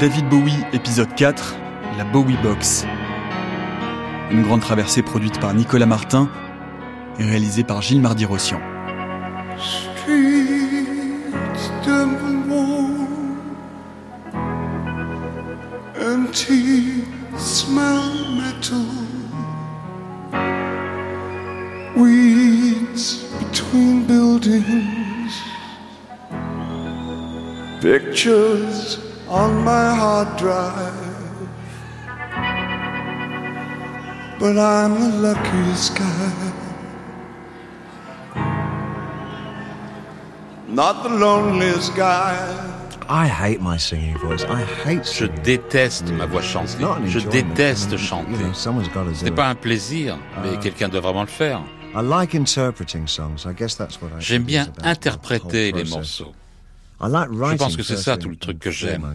David Bowie, épisode 4, la Bowie Box. Une grande traversée produite par Nicolas Martin et réalisée par Gilles Mardy-Rossian. Pictures hard drive. But I'm the luckiest guy. Not the loneliest guy. I hate my singing voice. I hate Je déteste ma voix chantée. not an Je enjoyment. déteste You chanter. Ce n'est pas un plaisir, mais quelqu'un doit vraiment le faire. I like interpreting songs. I guess that's what I J'aime bien interpréter les morceaux. I like Je writing pense que c'est ça tout le truc que j'aime.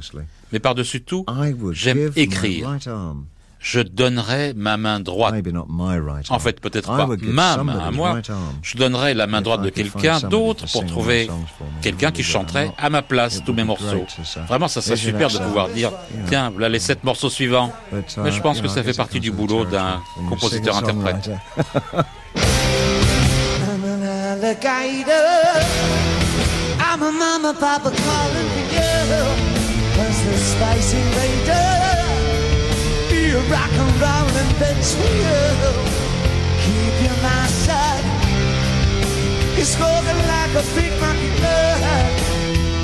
Mais par-dessus tout, I would j'aime give my écrire. Je donnerai ma main droite. maybe not my right En arm. fait, peut-être I pas would give ma main à moi. Je donnerai la main droite I de quelqu'un d'autre pour trouver quelqu'un qui chanterait à ma place tous mes be morceaux. great to say. Vraiment, ça serait super de pouvoir dire, tiens, voilà les sept morceaux suivants. But, uh, Mais je pense que ça I fait partie du boulot the d'un compositeur-interprète. I'm a mama, papa calling for you. Cause the spice invader. Be a rock and rollin' bitch for you. Keep your mouth shut. You're smoking like a big monkey blood.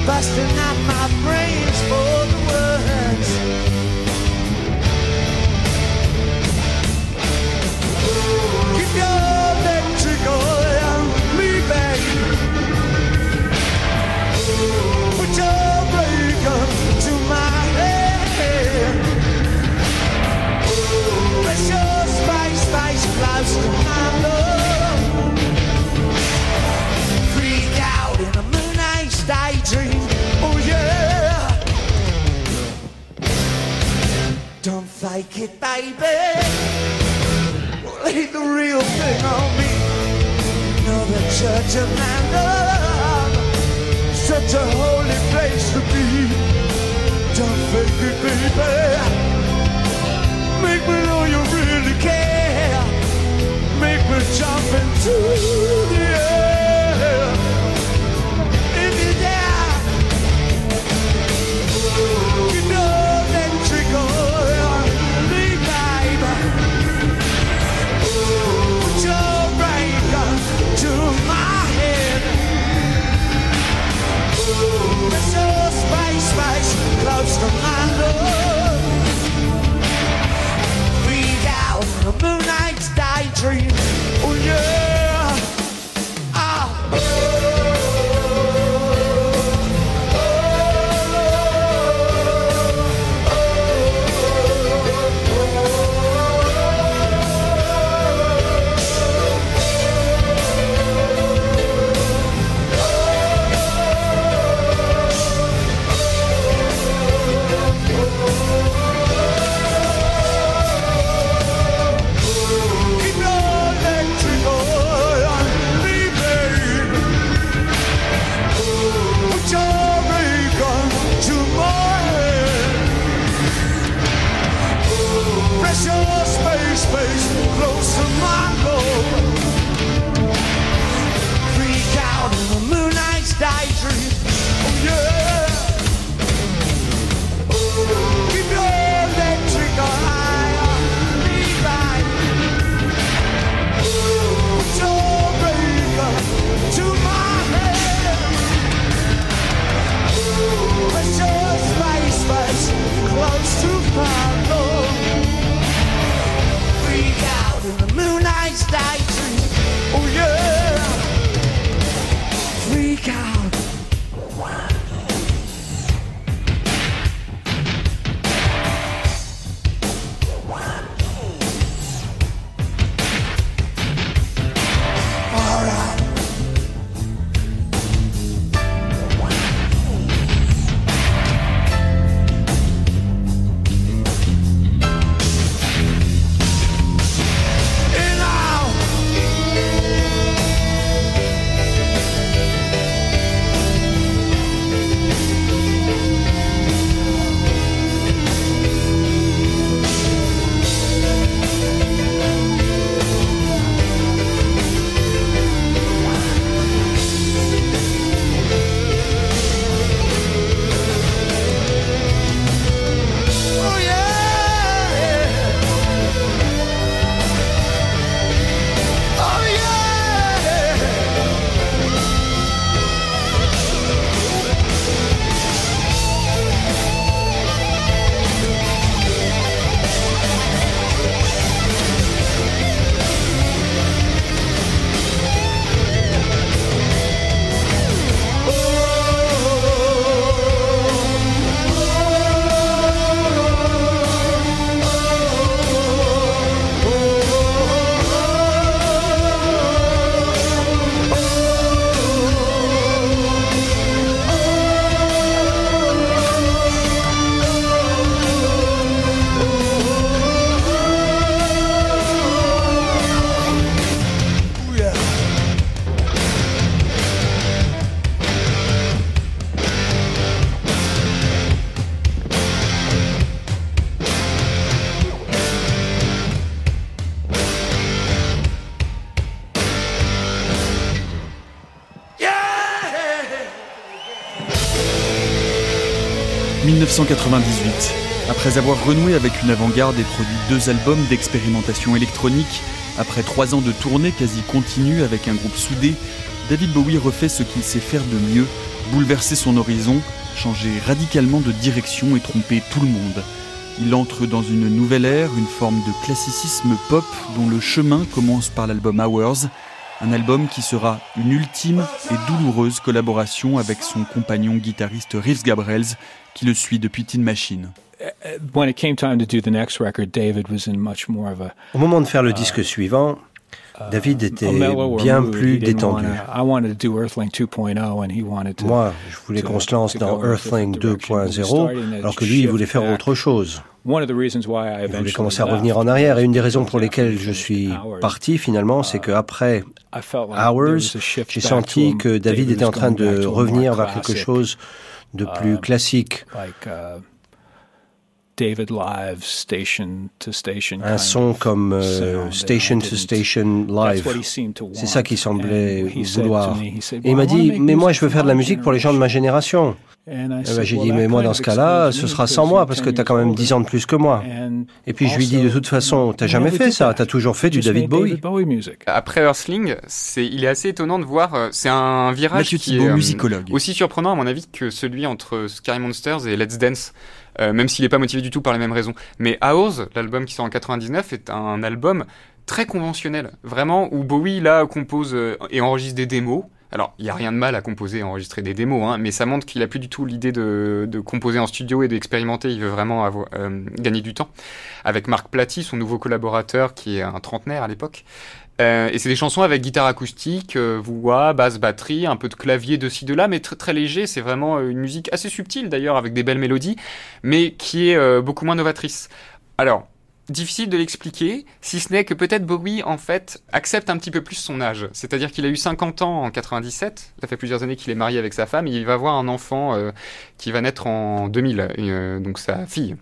Busting out my brains for the words. Keep your Don't fake it, baby. Lay the real thing on me. Know the church of my love, such a holy place to be. Don't fake it, baby. Make me know you really care. Make me jump 1998. Après avoir renoué avec une avant-garde et produit deux albums d'expérimentation électronique, après trois ans de tournée quasi continue avec un groupe soudé, David Bowie refait ce qu'il sait faire de mieux, bouleverser son horizon, changer radicalement de direction et tromper tout le monde. Il entre dans une nouvelle ère, une forme de classicisme pop dont le chemin commence par l'album Hours, un album qui sera une ultime et douloureuse collaboration avec son compagnon guitariste Reeves Gabrels, qui le suit depuis Tin Machine. Au moment de faire le disque suivant, David était bien plus détendu. Moi, je voulais qu'on se lance dans Earthling 2.0, alors que lui, il voulait faire autre chose. Il voulait commencer à revenir en arrière. Et une des raisons pour lesquelles je suis parti finalement, c'est qu'après Hours, j'ai senti que David était en train de revenir vers quelque chose de plus classique. Un son comme euh, Station to Station Live. C'est ça qu'il semblait vouloir. Et il m'a dit, mais moi je veux faire de la musique pour les gens de ma génération. Eh ben, j'ai dit, mais moi dans ce cas-là, ce sera sans moi parce que tu as quand même 10 ans de plus que moi. Et puis je lui dis, de toute façon, tu jamais fait ça, tu as toujours fait du David Bowie. Après Earthling, c'est, il est assez étonnant de voir, euh, c'est un virage qui est euh, aussi surprenant à mon avis que celui entre Scary Monsters et Let's Dance. Euh, même s'il n'est pas motivé du tout par les mêmes raisons. Mais Hours, l'album qui sort en 99, est un album très conventionnel, vraiment, où Bowie, là, compose et enregistre des démos, alors, il n'y a rien de mal à composer et enregistrer des démos, hein, mais ça montre qu'il n'a plus du tout l'idée de, composer en studio et d'expérimenter. Il veut vraiment avoir, euh, gagner du temps. Avec Marc Platy, son nouveau collaborateur, qui est un trentenaire à l'époque. Euh, et c'est des chansons avec guitare acoustique, euh, voix, basse, batterie, un peu de clavier de ci de là, mais très très léger. C'est vraiment une musique assez subtile d'ailleurs, avec des belles mélodies, mais qui est beaucoup moins novatrice. Alors, difficile de l'expliquer, si ce n'est que peut-être Bowie, en fait, accepte un petit peu plus son âge. C'est-à-dire qu'il a eu 50 ans en 97, ça fait plusieurs années qu'il est marié avec sa femme, et il va avoir un enfant euh, qui va naître en 2000, euh, donc sa fille.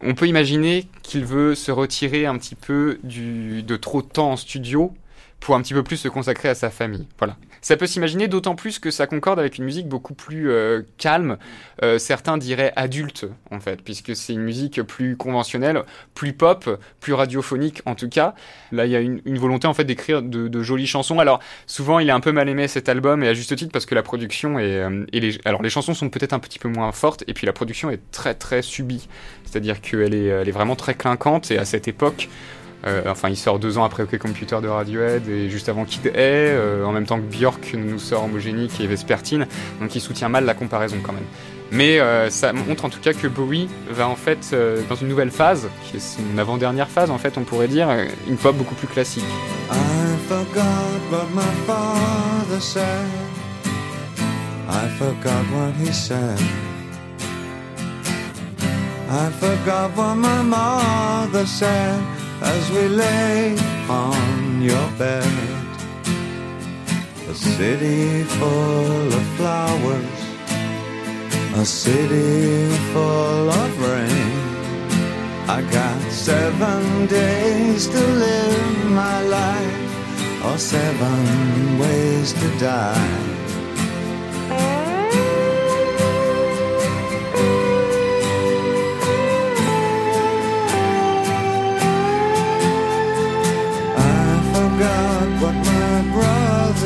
On peut imaginer qu'il veut se retirer un petit peu du, de trop de temps en studio pour un petit peu plus se consacrer à sa famille. Voilà. Ça peut s'imaginer d'autant plus que ça concorde avec une musique beaucoup plus euh, calme, euh, certains diraient adulte en fait, puisque c'est une musique plus conventionnelle, plus pop, plus radiophonique en tout cas. Là, il y a une, volonté en fait d'écrire de, jolies chansons. Alors souvent, il est un peu mal aimé cet album et à juste titre parce que la production est, euh, et alors les chansons sont peut-être un petit peu moins fortes et puis la production est très très subie, c'est-à-dire qu'elle est, elle est vraiment très clinquante et à cette époque. Euh, enfin, il sort deux ans après OK Computer de Radiohead et juste avant Kid A, euh, en même temps que Björk nous sort Homogenic et Vespertine, donc il soutient mal la comparaison quand même. Mais euh, ça montre en tout cas que Bowie va en fait dans une nouvelle phase, qui est une avant-dernière phase en fait, on pourrait dire, une pop beaucoup plus classique. I forgot what my father said. I forgot what he said. I forgot what my mother said. As we lay on your bed. A city full of flowers, a city full of rain. I got seven days to live my life, or seven ways to die.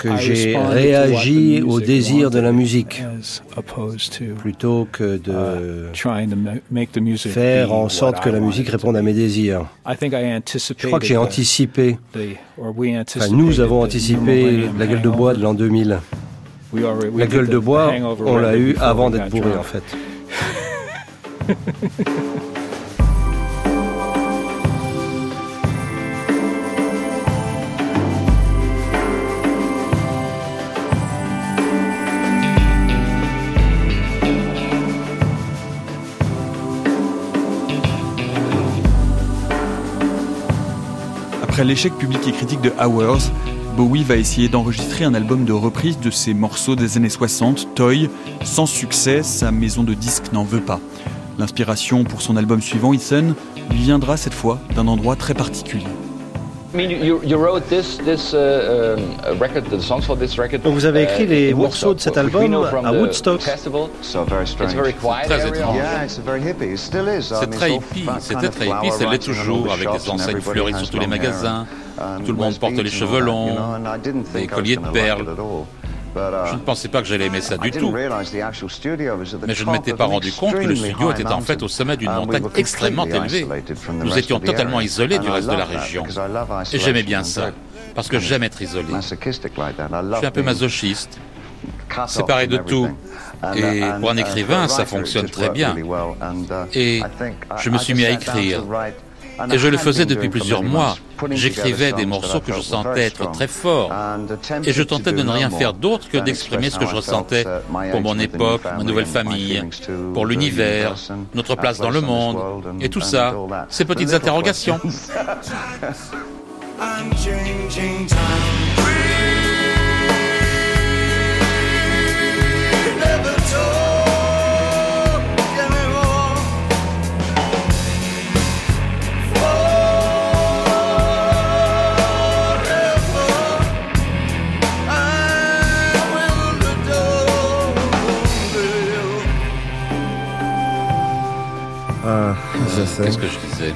que j'ai réagi au désir de la musique plutôt que de uh, faire en sorte que la musique réponde à mes désirs. Je crois que j'ai anticipé, enfin, nous avons anticipé la gueule de bois de l'an 2000. La gueule de bois, on l'a eu avant d'être bourré en fait. Après l'échec public et critique de Hours, Bowie va essayer d'enregistrer un album de reprise de ses morceaux des années 60, Toy. Sans succès, sa maison de disques n'en veut pas. L'inspiration pour son album suivant, Ethan, lui viendra cette fois d'un endroit très particulier. Vous avez écrit uh, les morceaux de cet album à Woodstock. Très étrange. C'est très hippie, c'était très hippie, ça l'est toujours, avec des enseignes fleuries sur tous les magasins. Tout le monde porte les cheveux longs, des colliers de perles. Je ne pensais pas que j'allais aimer ça du tout. Mais je ne m'étais pas rendu compte que le studio était en fait au sommet d'une montagne extrêmement élevée. Nous étions totalement isolés du reste de la région. Et j'aimais bien ça, parce que j'aime être isolé. Je suis un peu masochiste, séparé de tout. Et pour un écrivain, ça fonctionne très bien. Et je me suis mis à écrire. Et je le faisais depuis plusieurs mois. J'écrivais des morceaux que je sentais être très forts. Et je tentais de ne rien faire d'autre que d'exprimer ce que je ressentais pour mon époque, ma nouvelle famille, pour l'univers, notre place dans le monde, et tout ça, ces petites interrogations. Qu'est-ce que je disais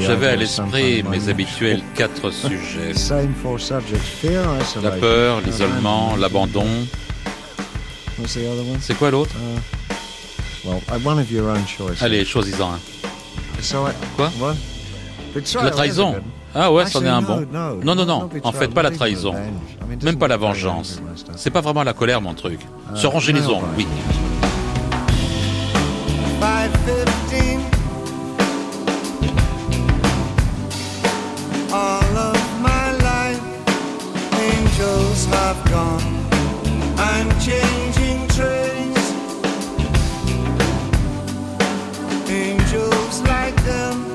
J'avais à l'esprit mes habituels quatre sujets. La peur, l'isolement, l'abandon. C'est quoi l'autre? Uh, Allez, choisis-en un. Quoi? La trahison Ah ouais, c'en est un bon. Non, non, non. En fait, pas la trahison. Même pas la vengeance. C'est pas vraiment la colère, mon truc. Uh, Se ranger les ongles, oui. 515. All of my life, angels have gone. I'm changing. Angels like them,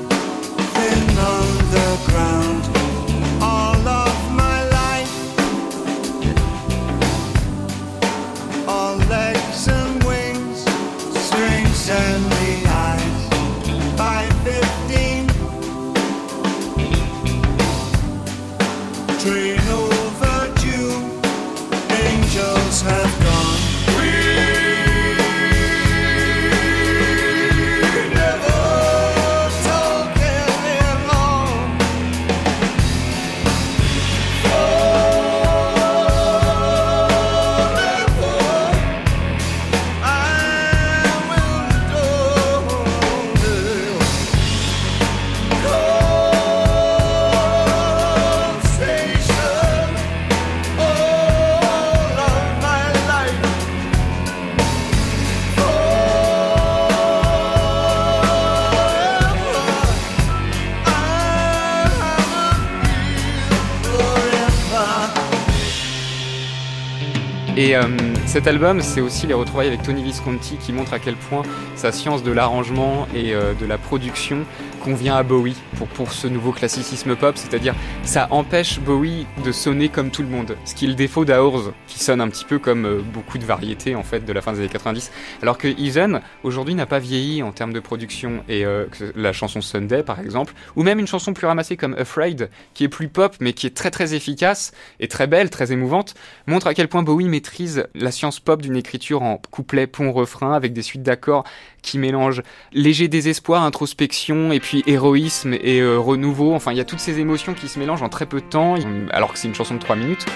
cet album, c'est aussi les retrouvailles avec Tony Visconti qui montre à quel point sa science de l'arrangement et euh, de la production convient à Bowie pour, pour ce nouveau classicisme pop, c'est-à-dire ça empêche Bowie de sonner comme tout le monde, ce qui est le défaut d'Aurs, qui sonne un petit peu comme euh, beaucoup de variétés en fait de la fin des années 90, alors que Ethan aujourd'hui n'a pas vieilli en termes de production et euh, la chanson Sunday par exemple, ou même une chanson plus ramassée comme Afraid, qui est plus pop mais qui est très très efficace et très belle, très émouvante, montre à quel point Bowie maîtrise la science pop d'une écriture en couplet, pont, refrain avec des suites d'accords qui mélangent léger désespoir, introspection et puis héroïsme et euh, renouveau. Enfin, il y a toutes ces émotions qui se mélangent en très peu de temps, alors que c'est une chanson de 3 minutes.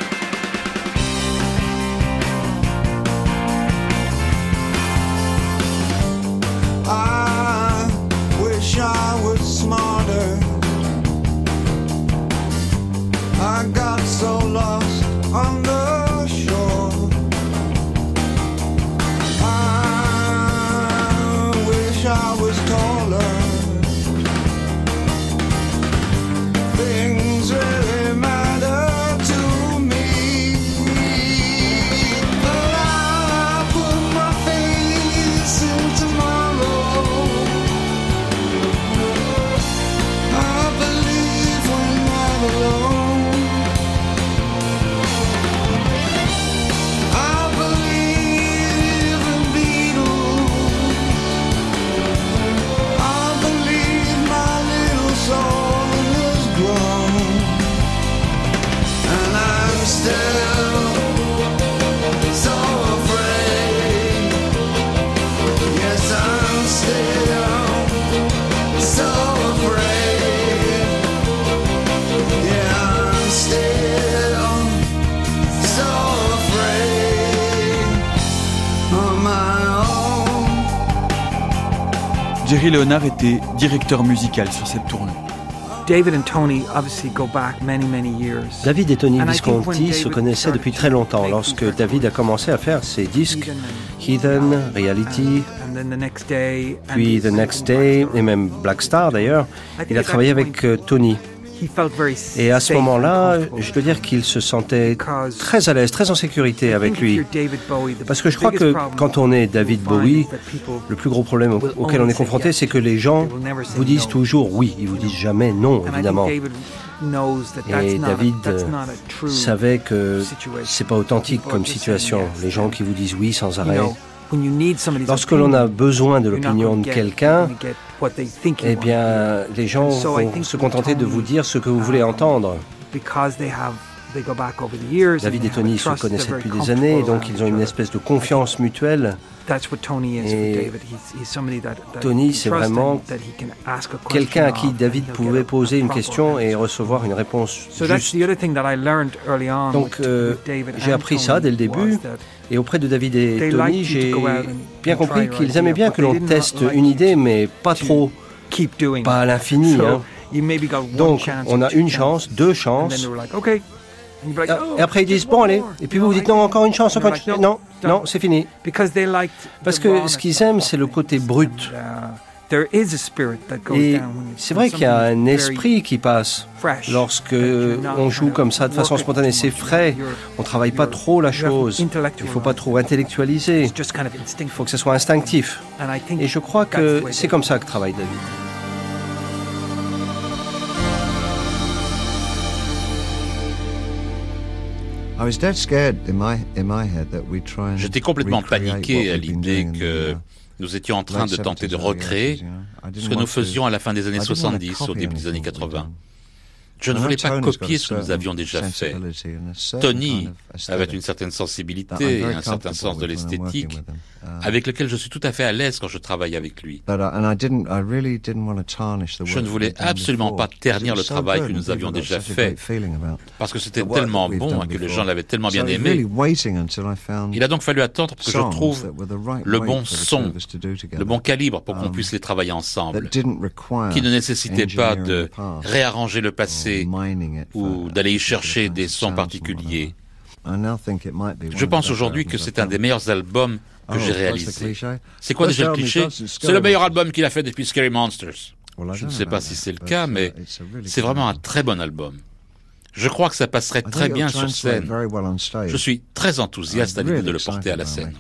Terry Leonard était directeur musical sur cette tournée. David et Tony Visconti se connaissaient depuis très longtemps lorsque David a commencé à faire ses disques Heathen, Reality, puis The Next Day et même Black Star d'ailleurs. Il a travaillé avec euh, Tony. Et à ce moment-là, je dois dire qu'il se sentait très à l'aise, très en sécurité avec lui. Parce que je crois que quand on est David Bowie, le plus gros problème auquel on est confronté, c'est que les gens vous disent toujours oui, ils vous disent jamais non, évidemment. Et David euh, savait que c'est pas authentique comme situation. Les gens qui vous disent oui sans arrêt. Lorsque l'on a besoin de l'opinion de quelqu'un, eh bien, les gens vont se contenter de vous dire ce que vous voulez entendre. David et Tony se connaissaient depuis des années, donc ils ont une espèce de confiance mutuelle. Et Tony, c'est vraiment quelqu'un à qui David pouvait poser une question et recevoir une réponse juste. Donc, euh, j'ai appris ça dès le début. Et auprès de David et Tony, j'ai bien compris qu'ils aimaient bien que l'on teste une idée, mais pas trop, pas à l'infini. Hein. Donc, on a une chance, deux chances. Ah, et après, ils disent, bon, allez. Et puis vous vous dites, non, encore une chance, encore une Non, non, c'est fini. Parce que ce qu'ils aiment, c'est le côté brut. Et c'est vrai qu'il y a un esprit qui passe lorsque on joue comme ça de façon spontanée. C'est frais. On ne travaille pas trop la chose. Il ne faut pas trop intellectualiser. Il faut que ce soit instinctif. Et je crois que c'est comme ça que travaille David. J'étais complètement paniqué à l'idée que nous étions en train de tenter de recréer ce que nous faisions à la fin des années 70, au début des années 80. Je ne voulais pas copier ce que nous avions déjà fait. Tony avait une certaine sensibilité et un certain sens de l'esthétique uh, avec lequel je suis tout à fait à l'aise quand je travaille avec lui. Uh, je ne voulais absolument pas ternir le travail que nous avions déjà fait parce que c'était tellement bon et que les gens l'avaient tellement bien aimé. Il a donc fallu attendre pour que je trouve le bon son, le bon calibre pour qu'on um, puisse les travailler ensemble, qui ne nécessitait pas de réarranger le passé ou d'aller y chercher des sons particuliers. Je pense aujourd'hui que c'est un des meilleurs albums que j'ai réalisé. C'est quoi déjà le cliché C'est le meilleur album qu'il a fait depuis Scary Monsters. Je ne sais pas si c'est le cas, mais c'est vraiment un très bon album. Je crois que ça passerait très bien sur scène. Je suis très enthousiaste à l'idée de le porter à la scène.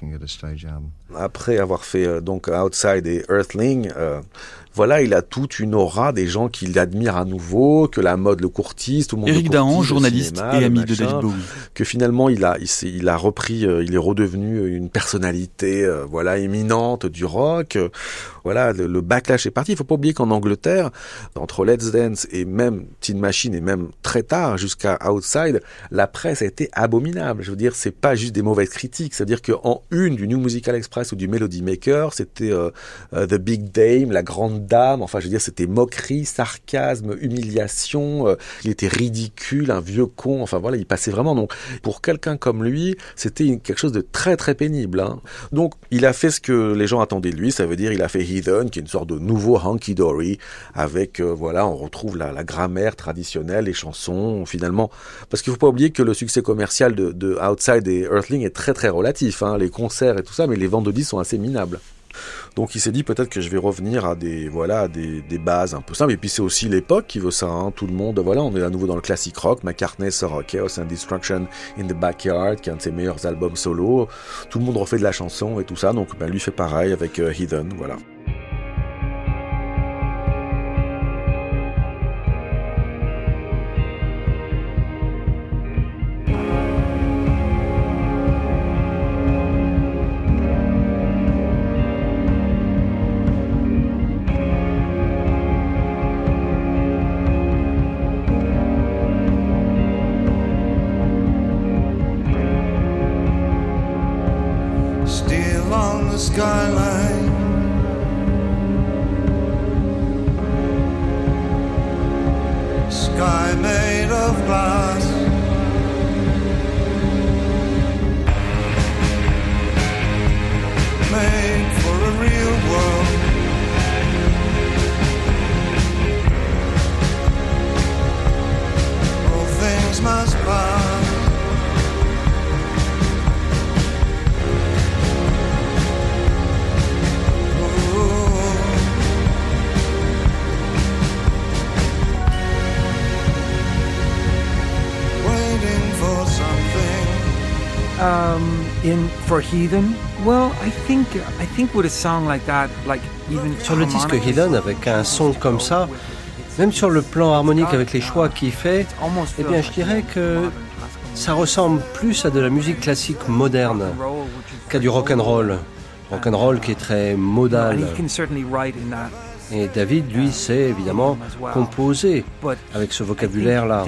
Après avoir fait euh, donc Outside et Earthling, euh, voilà, il a toute une aura des gens qui l'admirent à nouveau, que la mode le courtise, tout le monde Éric Dahan, journaliste et ami de David Bowie. Que finalement, il a, il, il a repris, euh, il est redevenu une personnalité, euh, voilà, éminente du rock. voilà, le, backlash est parti. Il faut pas oublier qu'en Angleterre, entre Let's Dance et même Teen Machine et même très tard jusqu'à Outside, la presse a été abominable. Je veux dire, c'est pas juste des mauvaises critiques. C'est-à-dire qu'en une du New Musical Express ou du Melody Maker, c'était euh, The Big Dame, la grande dame. Enfin, je veux dire, c'était moquerie, sarcasme, humiliation. Euh, il était ridicule, un vieux con. Enfin voilà, il passait vraiment. Donc, pour quelqu'un comme lui, c'était quelque chose de très très pénible. Hein. Donc, il a fait ce que les gens attendaient de lui. Ça veut dire, il a fait Heathen, qui est une sorte de nouveau Hanky Dory, avec euh, voilà, on retrouve la, grammaire traditionnelle, les chansons, finalement. Parce qu'il faut pas oublier que le succès commercial de, Outside et Earthling est très très relatif. Hein, les concerts et tout ça, mais les ventes de disques sont assez minables. Donc il s'est dit peut-être que je vais revenir à des voilà des, des bases un peu simples. Et puis c'est aussi l'époque qui veut ça. Hein. Tout le monde, voilà, on est à nouveau dans le classique rock. McCartney sort Chaos and Destruction in the Backyard, qui est un de ses meilleurs albums solo. Tout le monde refait de la chanson et tout ça. Donc ben, lui fait pareil avec euh, Hidden, voilà. Heathen, well, I think I think with a song like that, like even sur le disque Heathen avec un son comme ça, même sur le plan harmonique avec les choix qu'il fait, eh bien, je dirais que ça ressemble plus à de la musique classique moderne qu'à du rock and roll. Rock and roll qui est très modal. Et David, lui, sait évidemment composer avec ce vocabulaire-là.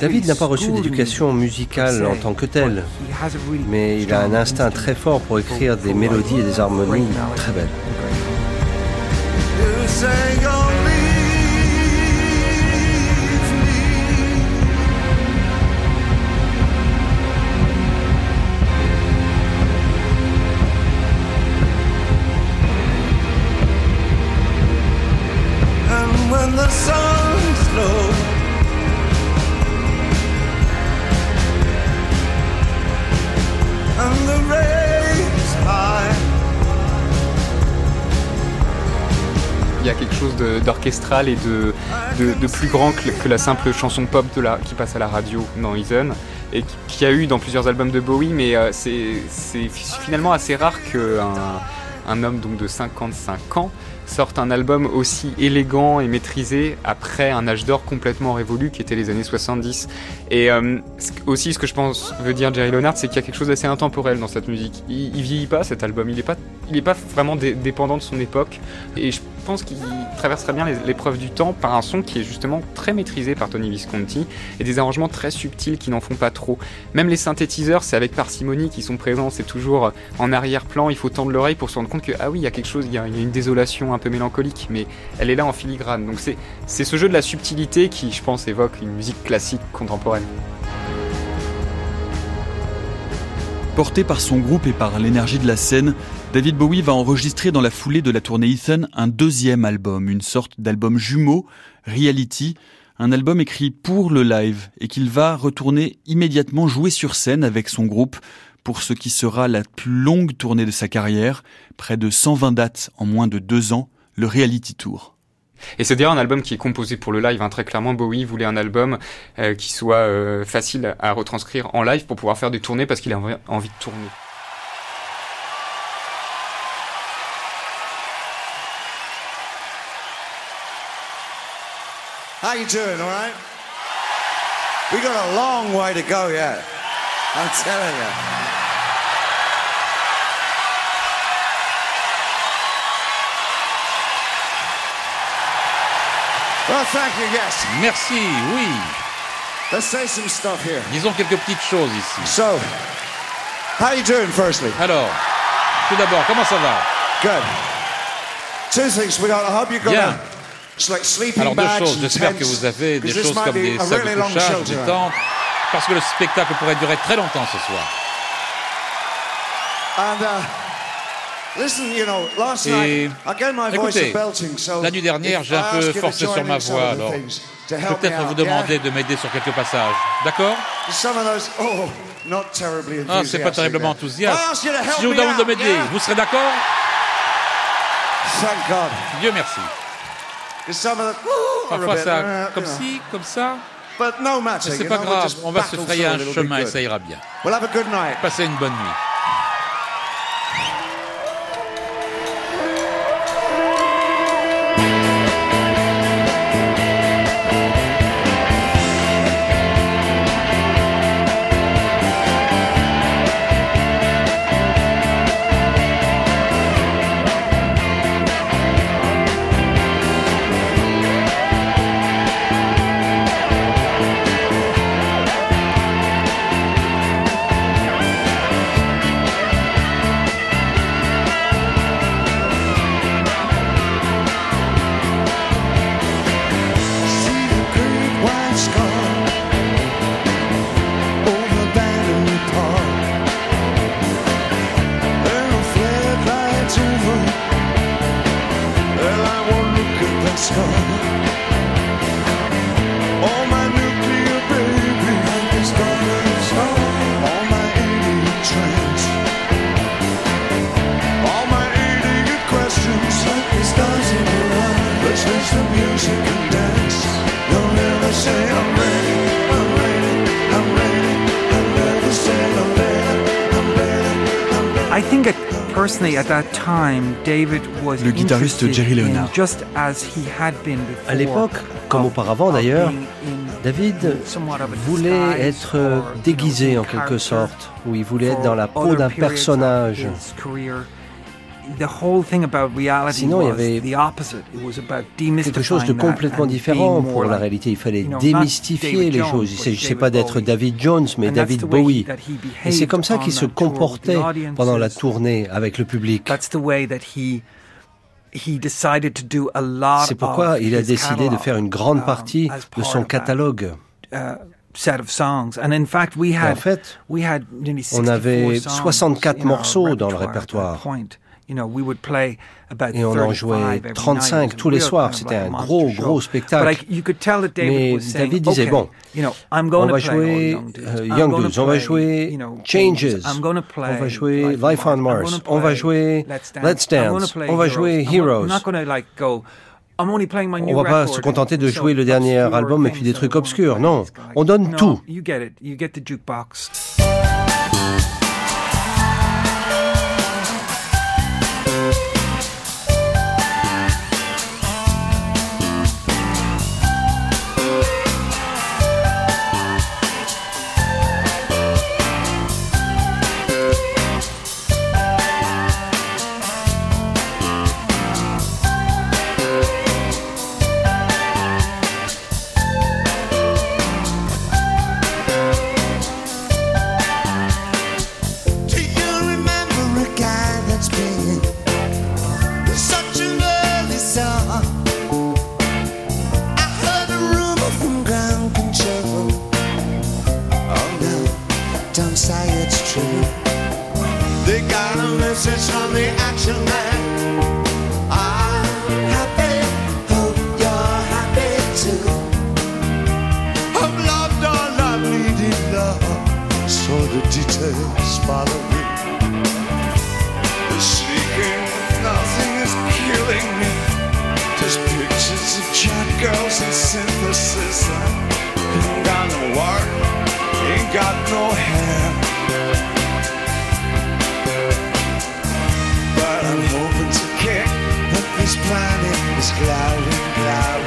David n'a pas reçu d'éducation musicale en tant que telle, mais il a un instinct très fort pour écrire des mélodies et des harmonies très belles. D'orchestral et de, de, plus grand que, la simple chanson pop de la, qui passe à la radio dans Ethan et qui, a eu dans plusieurs albums de Bowie, mais euh, c'est finalement assez rare qu'un un homme donc de 55 ans sorte un album aussi élégant et maîtrisé après un âge d'or complètement révolu qui était les années 70. Et euh, aussi ce que je pense veut dire Jerry Leonard, c'est qu'il y a quelque chose d'assez intemporel dans cette musique. Il, il, vieillit pas cet album, il n'est pas, il est pas vraiment dépendant de son époque. Et je pense qu'il traverserait bien l'épreuve du temps par un son qui est justement très maîtrisé par Tony Visconti et des arrangements très subtils qui n'en font pas trop. Même les synthétiseurs, c'est avec parcimonie qui sont présents, c'est toujours en arrière-plan, il faut tendre l'oreille pour se rendre compte que ah oui, il y a quelque chose, il y a, une désolation un peu mélancolique, mais elle est là en filigrane. Donc c'est ce jeu de la subtilité qui, je pense, évoque une musique classique contemporaine. Porté par son groupe et par l'énergie de la scène, David Bowie va enregistrer dans la foulée de la tournée Ethan un deuxième album, une sorte d'album jumeau, Reality, un album écrit pour le live et qu'il va retourner immédiatement jouer sur scène avec son groupe pour ce qui sera la plus longue tournée de sa carrière, près de 120 dates en moins de deux ans, le Reality Tour. Et c'est d'ailleurs un album qui est composé pour le live. Hein. Très clairement, Bowie voulait un album euh, qui soit euh, facile à retranscrire en live pour pouvoir faire des tournées parce qu'il a envie de tourner. How you doing, all? We got a long way to go yet. I'm telling you. Well, thank you, yes. Merci, oui. Let's say some stuff here. Disons quelques petites choses ici. So, how you doing, firstly? Alors, tout d'abord, comment ça va? Good. Two things. We got. I hope you're gonna. Bien. Alors deux choses, j'espère que vous avez des choses comme des sacs de couchage, des tentes, parce que le spectacle pourrait durer très longtemps ce soir. Et écoutez, la nuit dernière, j'ai un peu forcé sur ma voix, alors peut-être vous demander de m'aider sur quelques passages. D'accord oh, Ah, c'est pas terriblement enthousiaste. Si je vous demande de m'aider, vous serez d'accord Dieu merci. Parfois ça, comme ci, comme ça. Mais c'est pas grave, on va se frayer un chemin et ça ira bien. Passez une bonne nuit. Le guitariste Jerry Leonard. À l'époque, comme auparavant d'ailleurs, David voulait être déguisé en quelque sorte, ou il voulait être dans la peau d'un personnage. Sinon, il y avait quelque chose de complètement différent pour la réalité. Il fallait démystifier les choses. Il ne s'agissait pas d'être David Jones, mais David Bowie. Et c'est comme ça qu'il se comportait pendant la tournée avec le public. C'est pourquoi il a décidé de faire une grande partie de son catalogue. En fait, on avait 64 morceaux dans le répertoire. Et on en jouait 35 tous les soirs. C'était un gros, gros spectacle. Mais David disait, bon, on va jouer Young Blues, on va jouer Changes, on va jouer Life on Mars, on va jouer Let's Dance, on va jouer Heroes. On va pas se contenter de jouer le dernier album et puis des trucs obscurs. Non, on donne tout. the details bother me. The sneaking nothing is killing me. Just pictures of jack girls and synthesis. I ain't got no work, ain't got no hair. But I'm hoping to kick that this planet is cloudy clouding.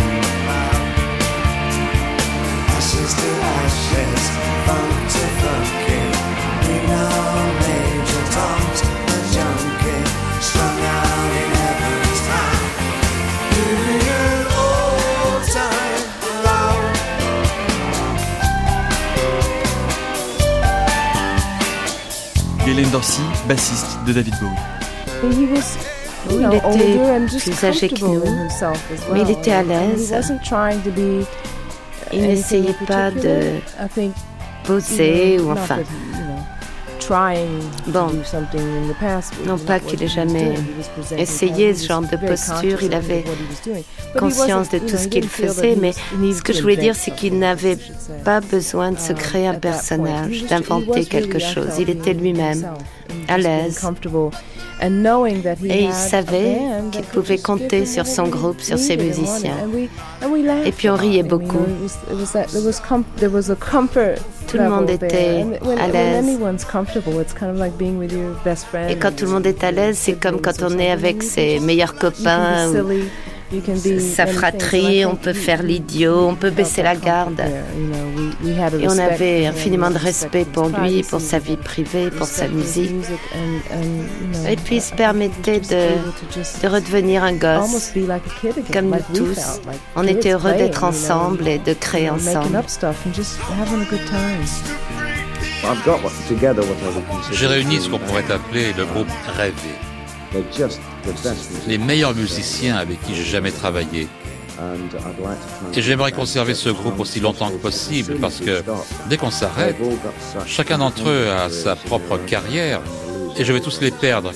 Dorsey, bassiste de David Bowie. Il était plus âgé que nous, mais il était à l'aise. Il n'essayait pas de poser ou enfin Bon, non pas qu'il ait jamais essayé ce genre de posture, il avait conscience de tout ce qu'il faisait, mais ce que je voulais dire, c'est qu'il n'avait pas besoin de se créer un personnage, d'inventer quelque chose. Il était lui-même, à l'aise. Et il savait qu'il pouvait compter sur son groupe, sur ses musiciens. Et puis on riait beaucoup. Tout le monde était à l'aise. Et quand tout le monde est à l'aise, c'est comme quand on est avec ses meilleurs copains sa fratrie, on peut faire l'idiot, on peut baisser la garde. Et on avait infiniment de respect pour lui, pour sa vie privée, pour sa musique. Et puis il se permettait de, de redevenir un gosse, comme nous tous. On était heureux d'être ensemble et de créer ensemble. J'ai réuni ce qu'on pourrait appeler le groupe rêvé les meilleurs musiciens avec qui j'ai jamais travaillé. Et j'aimerais conserver ce groupe aussi longtemps que possible parce que dès qu'on s'arrête, chacun d'entre eux a sa propre carrière et je vais tous les perdre.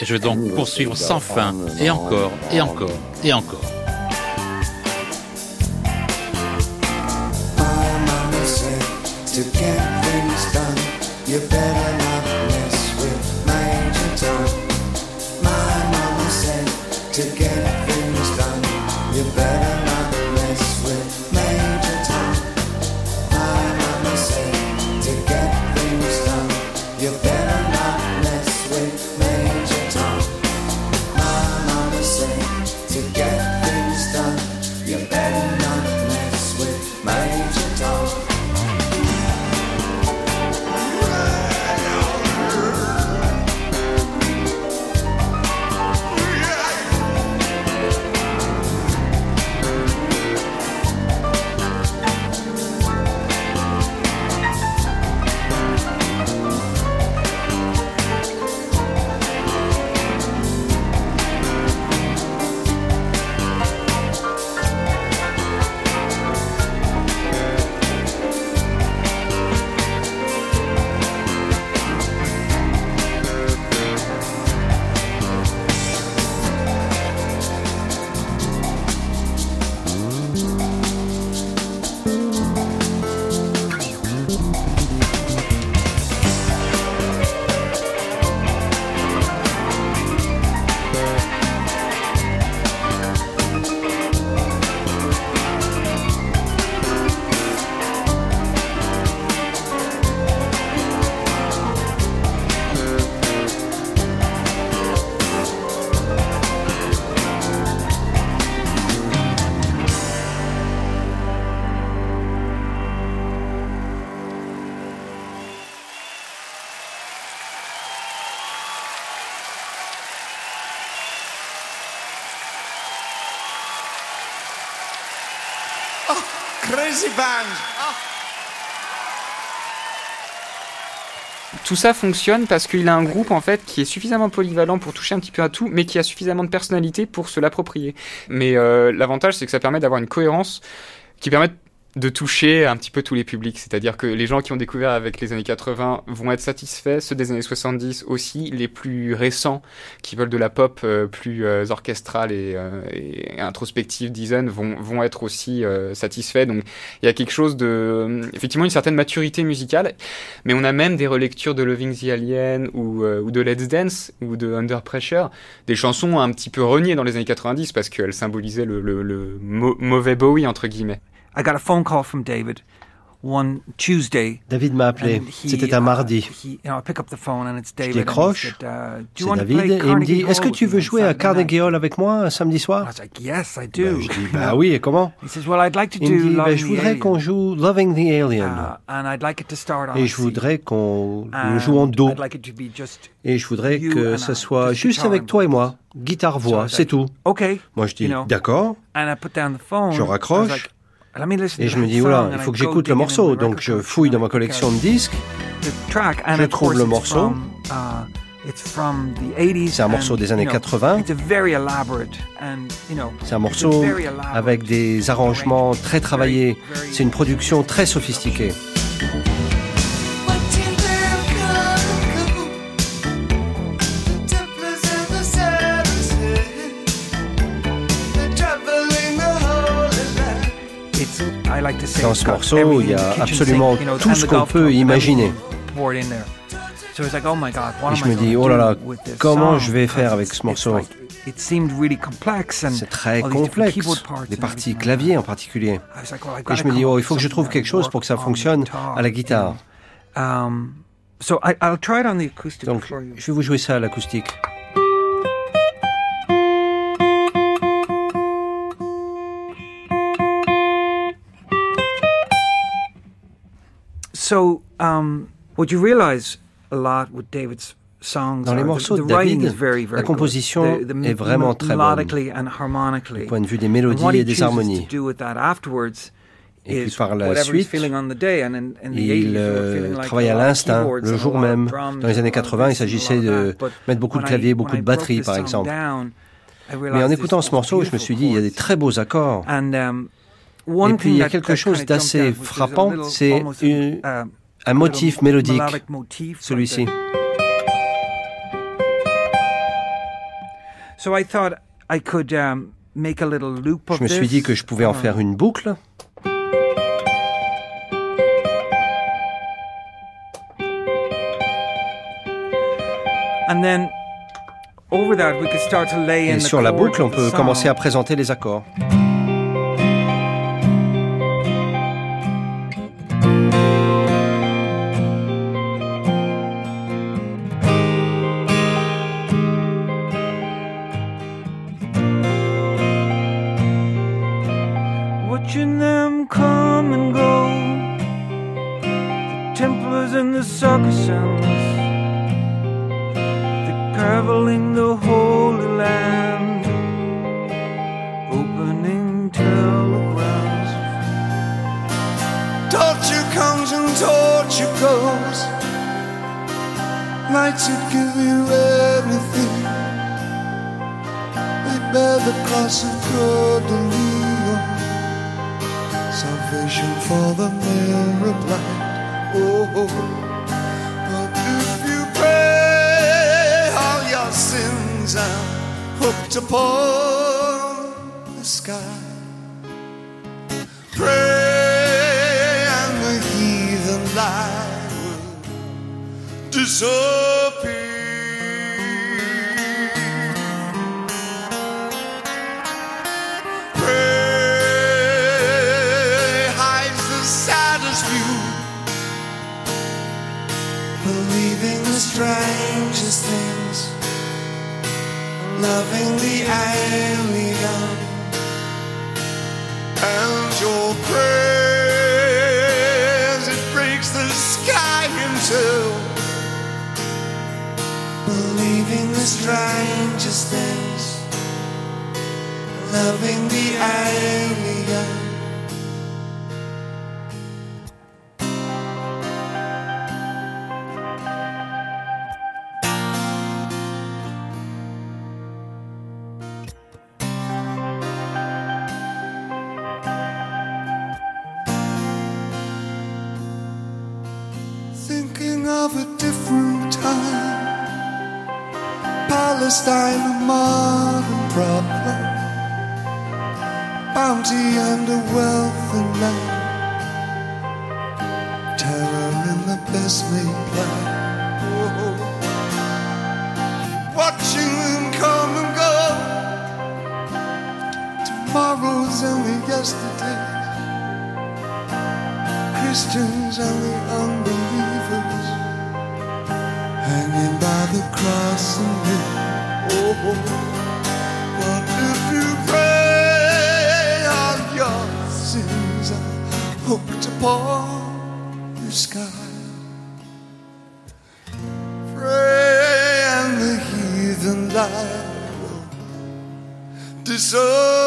Et je vais donc poursuivre sans fin et encore et encore et encore. Tout ça fonctionne parce qu'il a un groupe en fait qui est suffisamment polyvalent pour toucher un petit peu à tout, mais qui a suffisamment de personnalité pour se l'approprier. Mais euh, l'avantage, c'est que ça permet d'avoir une cohérence qui permet de toucher un petit peu tous les publics. C'est-à-dire que les gens qui ont découvert avec les années 80 vont être satisfaits, ceux des années 70 aussi, les plus récents qui veulent de la pop euh, plus euh, orchestrale et, euh, et, introspective, disons, vont, vont être aussi satisfaits. Donc il y a quelque chose de... effectivement une certaine maturité musicale, mais on a même des relectures de Loving the Alien ou, ou de Let's Dance ou de Under Pressure, des chansons un petit peu reniées dans les années 90 parce qu'elles symbolisaient le, le, le mauvais Bowie, entre guillemets. I got a phone call from David one Tuesday. David m'a appelé. C'était un mardi. Je décroche. C'est David et il me dit Est-ce que tu veux jouer à Carnegie Hall avec moi un samedi soir? Yes, I do. Ben, je dis Bah oui, et comment? Il me dit bah, Je voudrais qu'on joue Loving the Alien. Uh, et je voudrais qu'on le joue en do. Et je voudrais que ce soit juste avec toi et moi. Guitare-voix, c'est tout. Moi je dis D'accord. Je raccroche. Et je me dis, oula, il faut que j'écoute le morceau. Donc je fouille dans ma collection de disques, je trouve le morceau. Uh, C'est un morceau des années 80. C'est un morceau avec des arrangements très travaillés. C'est une production très sophistiquée. Dans ce morceau, il y a absolument tout ce qu'on peut imaginer. Et je me dis, oh là là, comment je vais faire avec ce morceau? C'est très complexe, les parties clavier en particulier. Et je me dis, oh, il faut que je trouve quelque chose pour que ça fonctionne à la guitare. Um, Donc, je vais vous jouer ça à l'acoustique. So, um, what you realize a lot with David's songs Dans les morceaux de David, la composition est vraiment très bonne, du point de vue des mélodies et des harmonies. Et puis par la suite, il euh, travaille à l'instinct, le jour même. Dans les années 80, il s'agissait de mettre beaucoup de claviers, beaucoup de batteries, par exemple. Mais en écoutant ce morceau, je me suis dit, il y a des très beaux accords. Um, et puis il y a quelque chose d'assez frappant, c'est un motif mélodique, celui-ci. Je me suis dit que je pouvais en faire une boucle. Et sur la boucle, on peut commencer à présenter les accords. The unbelievers hanging by the cross and live. Oh, what if you pray all your sins are hooked upon the sky? Pray and the heathen light will disappear.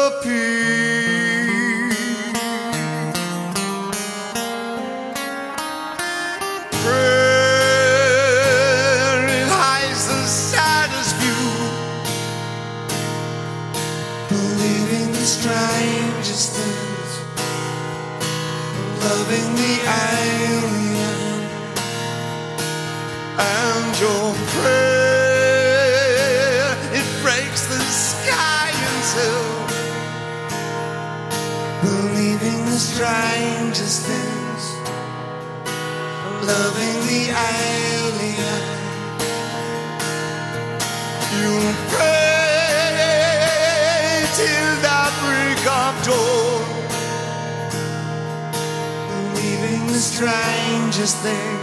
Strangest things,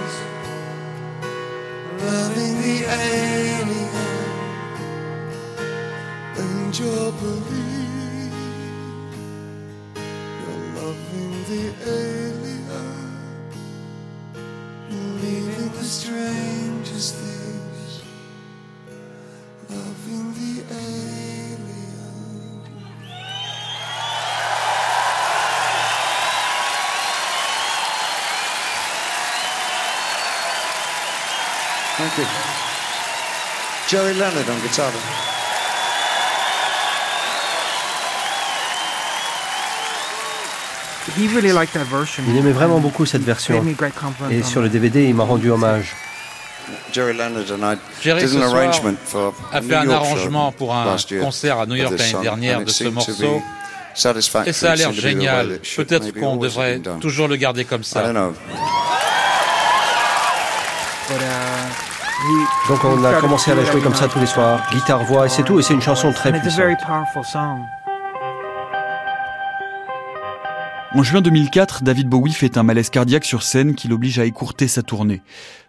Jerry Leonard on guitar. Il aimait vraiment beaucoup cette version. Et sur le DVD, il m'a rendu hommage. Jerry ce soir a fait un arrangement pour un concert à New York l'année dernière de ce morceau. Et ça a l'air génial. Peut-être qu'on devrait toujours le garder comme ça. Donc on a commencé à la jouer comme ça tous les soirs, guitare, voix, et c'est tout, et c'est une chanson très puissante. En juin 2004, David Bowie fait un malaise cardiaque sur scène qui l'oblige à écourter sa tournée.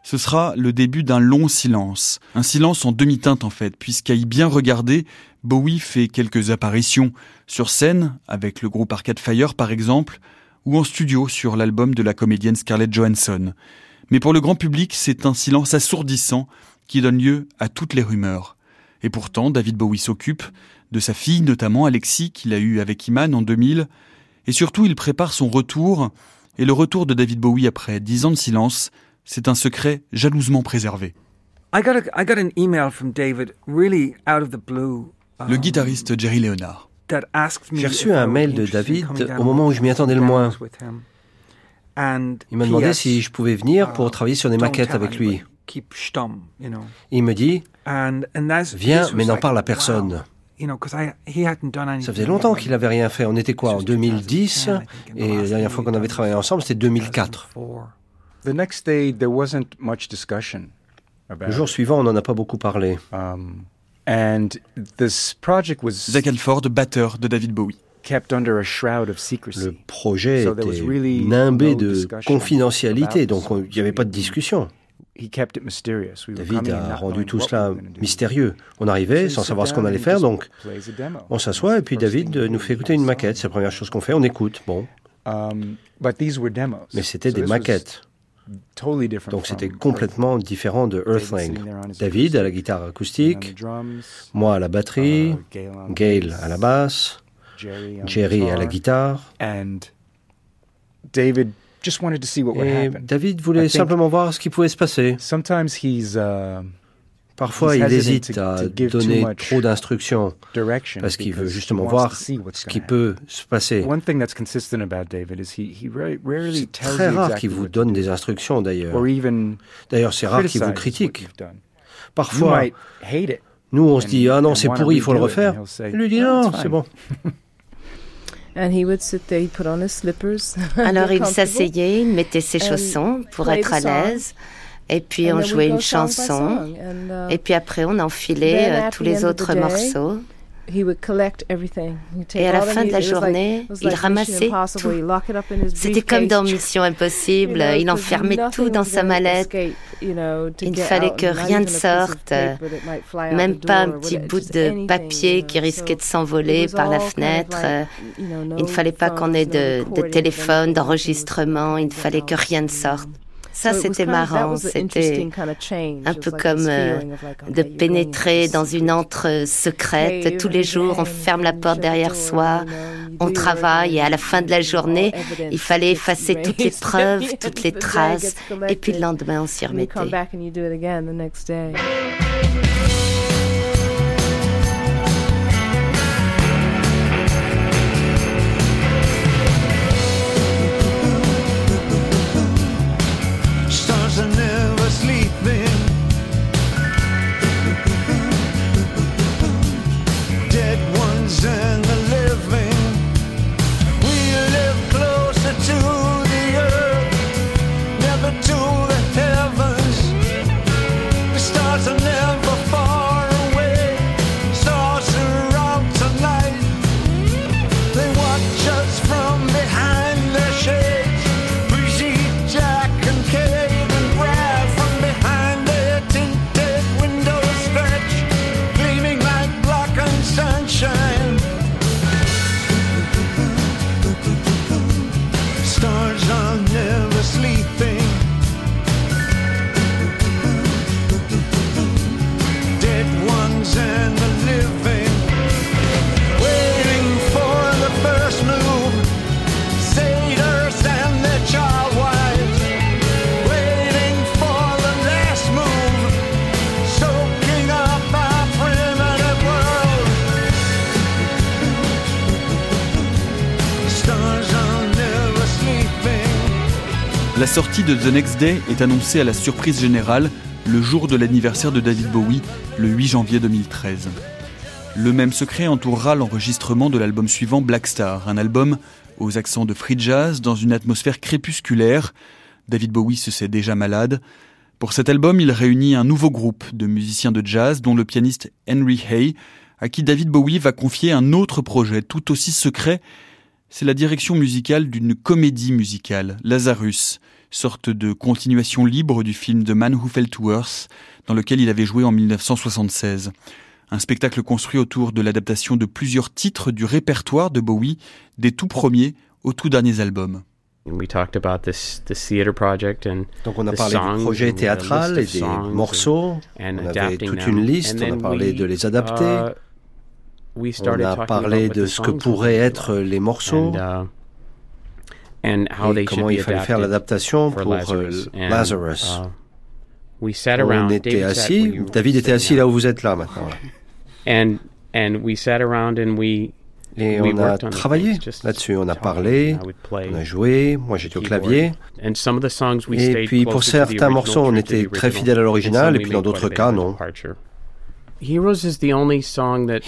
Ce sera le début d'un long silence. Un silence en demi-teinte en fait, puisqu'à y bien regarder, Bowie fait quelques apparitions sur scène, avec le groupe Arcade Fire par exemple, ou en studio sur l'album de la comédienne Scarlett Johansson. Mais pour le grand public, c'est un silence assourdissant qui donne lieu à toutes les rumeurs. Et pourtant, David Bowie s'occupe de sa fille, notamment Alexis, qu'il a eue avec Iman en 2000, et surtout il prépare son retour, et le retour de David Bowie après dix ans de silence, c'est un secret jalousement préservé. Le guitariste Jerry Leonard. J'ai reçu un mail de David au moment où je m'y attendais le moins. Il m'a demandé si je pouvais venir pour uh, travailler sur des maquettes avec lui. Il me dit, viens, mais n'en parle à personne. Ça faisait longtemps qu'il n'avait rien fait. On était quoi, en 2010 Et la dernière fois qu'on avait travaillé ensemble, c'était 2004. Le jour suivant, on n'en a pas beaucoup parlé. Um, Zach Alford, batteur de David Bowie. Le projet était nimbé de confidentialité, donc il n'y avait pas de discussion. David a rendu tout cela mystérieux. On arrivait sans savoir ce qu'on allait faire, donc on s'assoit et puis David nous fait écouter une maquette. C'est la première chose qu'on fait, on écoute. Bon. Um, Mais c'était des maquettes. Donc c'était complètement différent de Earthling. David à la guitare acoustique, moi à la batterie, uh, Gail à la basse, Jerry à la guitare. David et David voulait simplement voir ce qui pouvait se passer. Uh, Parfois, il hésite à donner trop d'instructions parce qu'il veut justement voir ce qui peut se passer. C'est très rare qu'il vous donne des instructions d'ailleurs. D'ailleurs, c'est rare qu'il vous critique. Parfois, Nous, on se dit, ah non, c'est pourri, il faut le refaire. Il lui dit, non, c'est bon. Alors il s'asseyait, il mettait ses chaussons pour être à l'aise. Et puis on jouait une chanson. Uh, et puis après on enfilait euh, tous les autres morceaux. Et à la fin de la journée, il ramassait tout. C'était comme dans Mission Impossible, il enfermait tout dans sa mallette. Il ne fallait que rien ne sorte, même pas un petit bout de papier qui risquait de s'envoler par la fenêtre. Il ne fallait pas qu'on ait de, de téléphone, d'enregistrement, il ne fallait que rien ne sorte. Ça, c'était marrant. C'était un peu comme euh, de pénétrer dans une antre secrète. Tous les jours, on ferme la porte derrière soi, on travaille et à la fin de la journée, il fallait effacer toutes les preuves, toutes les traces. Et puis le lendemain, on s'y remettait. La sortie de The Next Day est annoncée à la surprise générale le jour de l'anniversaire de David Bowie, le 8 janvier 2013. Le même secret entourera l'enregistrement de l'album suivant Black Star, un album aux accents de free jazz dans une atmosphère crépusculaire. David Bowie se sait déjà malade. Pour cet album, il réunit un nouveau groupe de musiciens de jazz, dont le pianiste Henry Hay, à qui David Bowie va confier un autre projet tout aussi secret. C'est la direction musicale d'une comédie musicale, Lazarus, sorte de continuation libre du film The Man Who Fell to Earth, dans lequel il avait joué en 1976. Un spectacle construit autour de l'adaptation de plusieurs titres du répertoire de Bowie, des tout premiers aux tout derniers albums. Donc on a parlé du projet théâtral et des morceaux, on avait toute une liste, on a parlé de les adapter, uh, on a parlé de ce que pourraient être les morceaux, uh, et comment il fallait faire l'adaptation pour Lazarus. Uh, on était assis, David était assis là où vous êtes là maintenant. Et on a travaillé là-dessus, on a parlé, on a joué, moi j'étais au clavier. Et puis pour certains morceaux, on était très fidèle à l'original, et puis dans d'autres cas, non.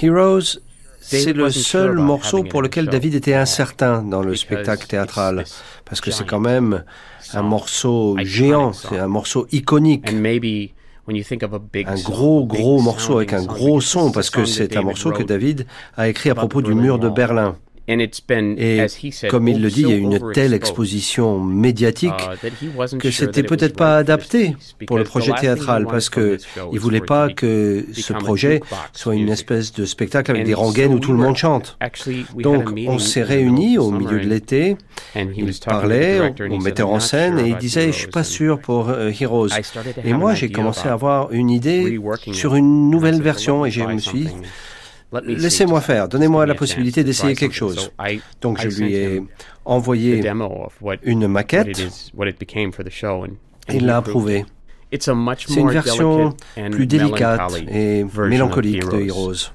Heroes c'est le seul morceau pour lequel David était incertain dans le spectacle théâtral, parce que c'est quand même un morceau géant, c'est un morceau iconique. Un gros, gros morceau avec un gros son, parce que c'est un morceau que David a écrit à propos du mur de Berlin. Et comme il le dit, il y a une telle exposition médiatique uh, que c'était peut-être pas adapté pour le projet théâtral parce que il voulait pas que ce projet soit une espèce de spectacle avec des rengaines où tout le monde chante. Donc on s'est réunis au milieu de l'été, il parlait au metteur en scène et il disait je suis pas sûr pour euh, Heroes. Et moi j'ai commencé à avoir une idée sur une nouvelle version et je me suis dit Laissez-moi faire, donnez-moi la possibilité d'essayer quelque chose. Donc je lui ai envoyé une maquette. et il l'a approuvé. C'est une version plus délicate et mélancolique de Heroes.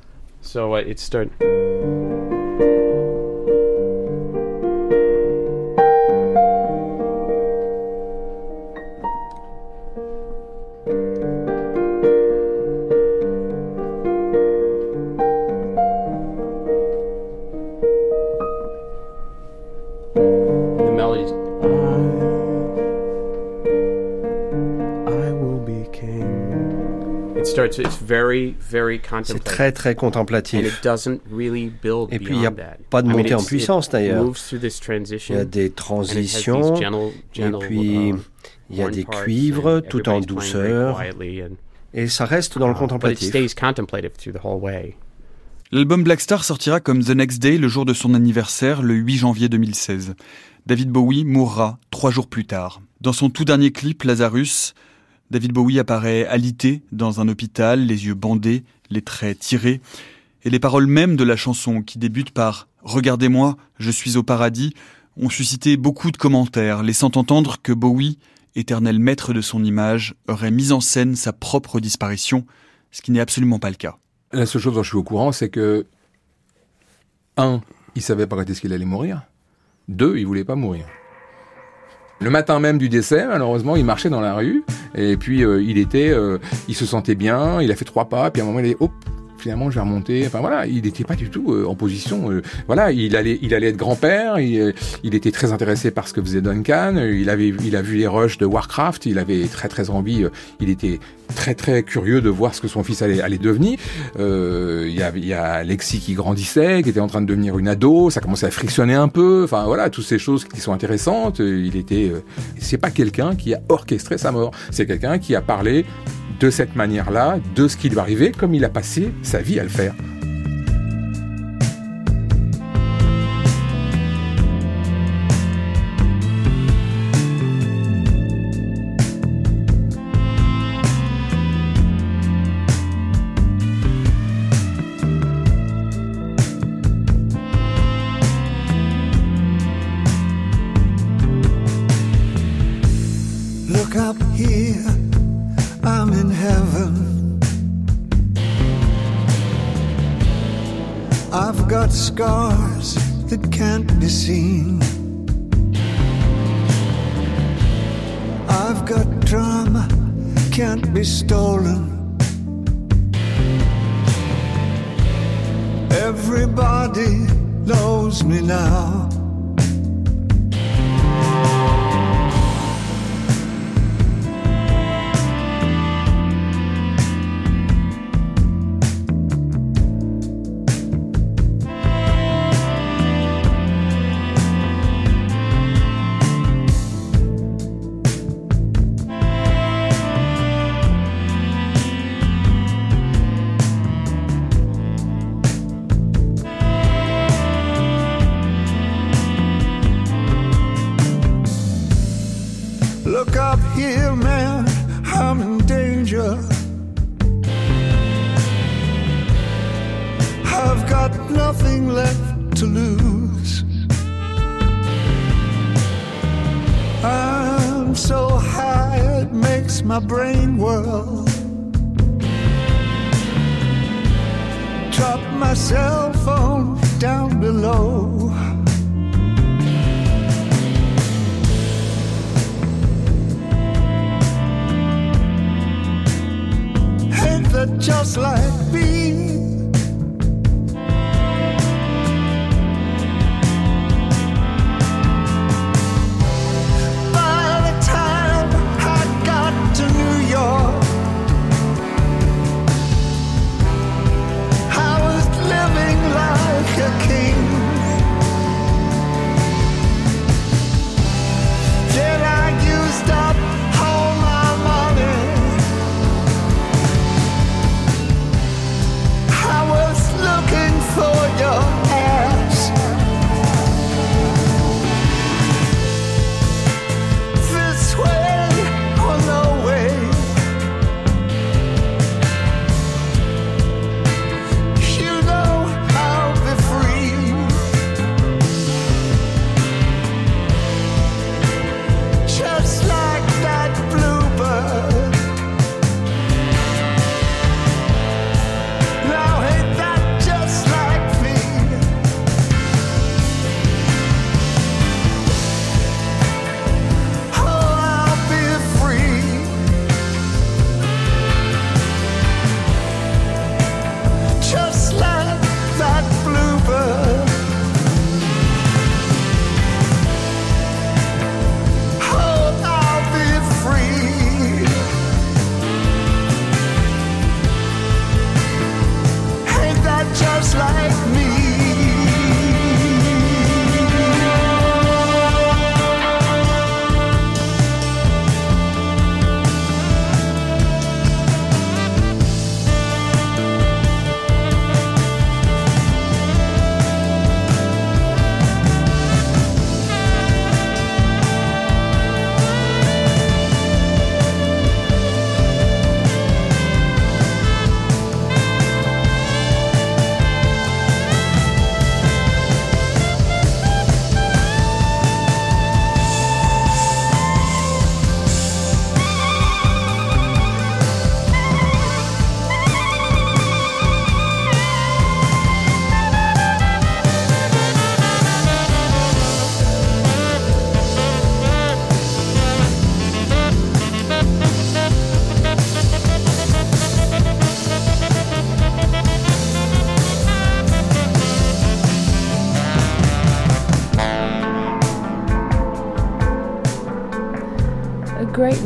C'est très très contemplatif. Et puis il n'y a pas de montée en puissance d'ailleurs. Il y a des transitions et puis um, il y a des cuivres tout en douceur. Et ça reste dans le uh, contemplatif. L'album Black Star sortira comme The Next Day le jour de son anniversaire, le 8 janvier 2016. David Bowie mourra trois jours plus tard. Dans son tout dernier clip, Lazarus, David Bowie apparaît alité dans un hôpital, les yeux bandés, les traits tirés, et les paroles mêmes de la chanson qui débute par Regardez-moi, je suis au paradis ont suscité beaucoup de commentaires, laissant entendre que Bowie, éternel maître de son image, aurait mis en scène sa propre disparition, ce qui n'est absolument pas le cas. La seule chose dont je suis au courant, c'est que, un, il savait pas quand est-ce qu'il allait mourir. Deux, il voulait pas mourir. Le matin même du décès, malheureusement, il marchait dans la rue et puis euh, il était, euh, il se sentait bien, il a fait trois pas, puis à un moment il est, hop, finalement, je vais remonter. Enfin voilà, il n'était pas du tout euh, en position. Euh, voilà, il allait, il allait être grand-père. Il, euh, il, était très intéressé par ce que faisait Duncan. Il avait, il a vu les rushs de Warcraft. Il avait très très envie. il était très très curieux de voir ce que son fils allait, devenir. il y a, il y a Lexi qui grandissait, qui était en train de devenir une ado. Ça commençait à frictionner un peu. Enfin voilà, toutes ces choses qui sont intéressantes. Il était, c'est pas quelqu'un qui a orchestré sa mort. C'est quelqu'un qui a parlé de cette manière-là, de ce qui lui arriver, comme il a passé sa vie à le faire.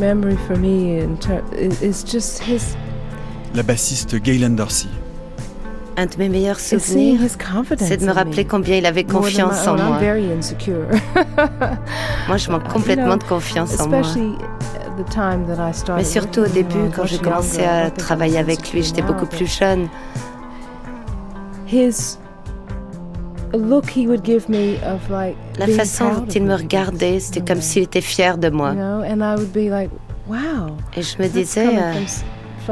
Memory for me is just his. La bassiste Gaylan Dorsey. Un de mes meilleurs souvenirs, c'est de me rappeler combien il avait confiance en moi. moi, je manque complètement de confiance en moi. Mais surtout au début, quand j'ai commencé à travailler avec lui, j'étais beaucoup plus jeune. La façon dont il me regardait, c'était comme s'il était fier de moi. Et je me disais,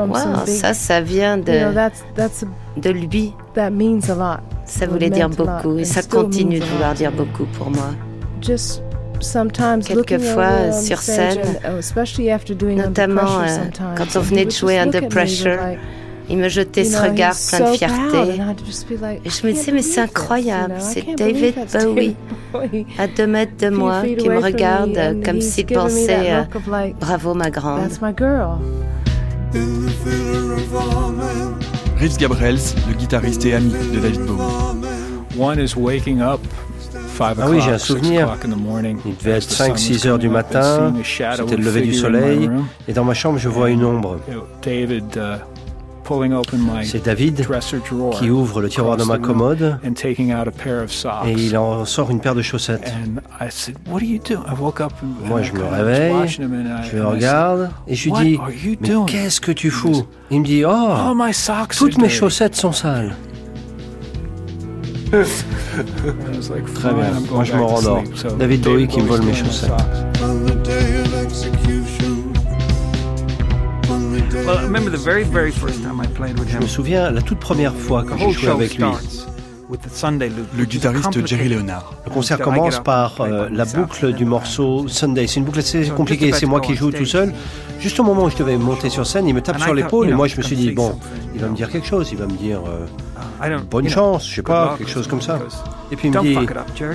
wow, ça, ça vient de, de lui. Ça voulait dire beaucoup et ça continue de vouloir dire beaucoup pour moi. Quelquefois sur scène, notamment euh, quand on venait de jouer Under Pressure, il me jetait ce regard plein de fierté. Et je me disais, mais c'est incroyable, c'est David Bowie, à deux mètres de moi, qui me regarde comme s'il pensait, euh, bravo ma grande. Reeves Gabriels, le guitariste et ami de David Bowie. Ah oui, j'ai un souvenir. Il devait être 5-6 heures du matin, c'était le lever du soleil, et dans ma chambre, je vois une ombre. Uh, c'est David qui ouvre le tiroir de ma commode et il en sort une paire de chaussettes. Moi, je me réveille, je le regarde et je lui dis Mais qu'est-ce que tu fous? Il me dit Oh, toutes mes chaussettes sont sales. Très bien, moi je me rendors. David Bowie qui me vole mes chaussettes. Je me souviens la toute première fois quand j'ai joué avec lui. Le guitariste Jerry Leonard. Le concert commence par euh, la boucle du morceau Sunday. C'est une boucle assez compliquée, c'est moi qui joue tout seul. Juste au moment où je devais monter sur scène, il me tape sur l'épaule et moi je me suis dit, bon, il va me dire quelque chose, il va me dire euh, bonne chance, je sais pas, quelque chose comme ça. Et puis il me dit,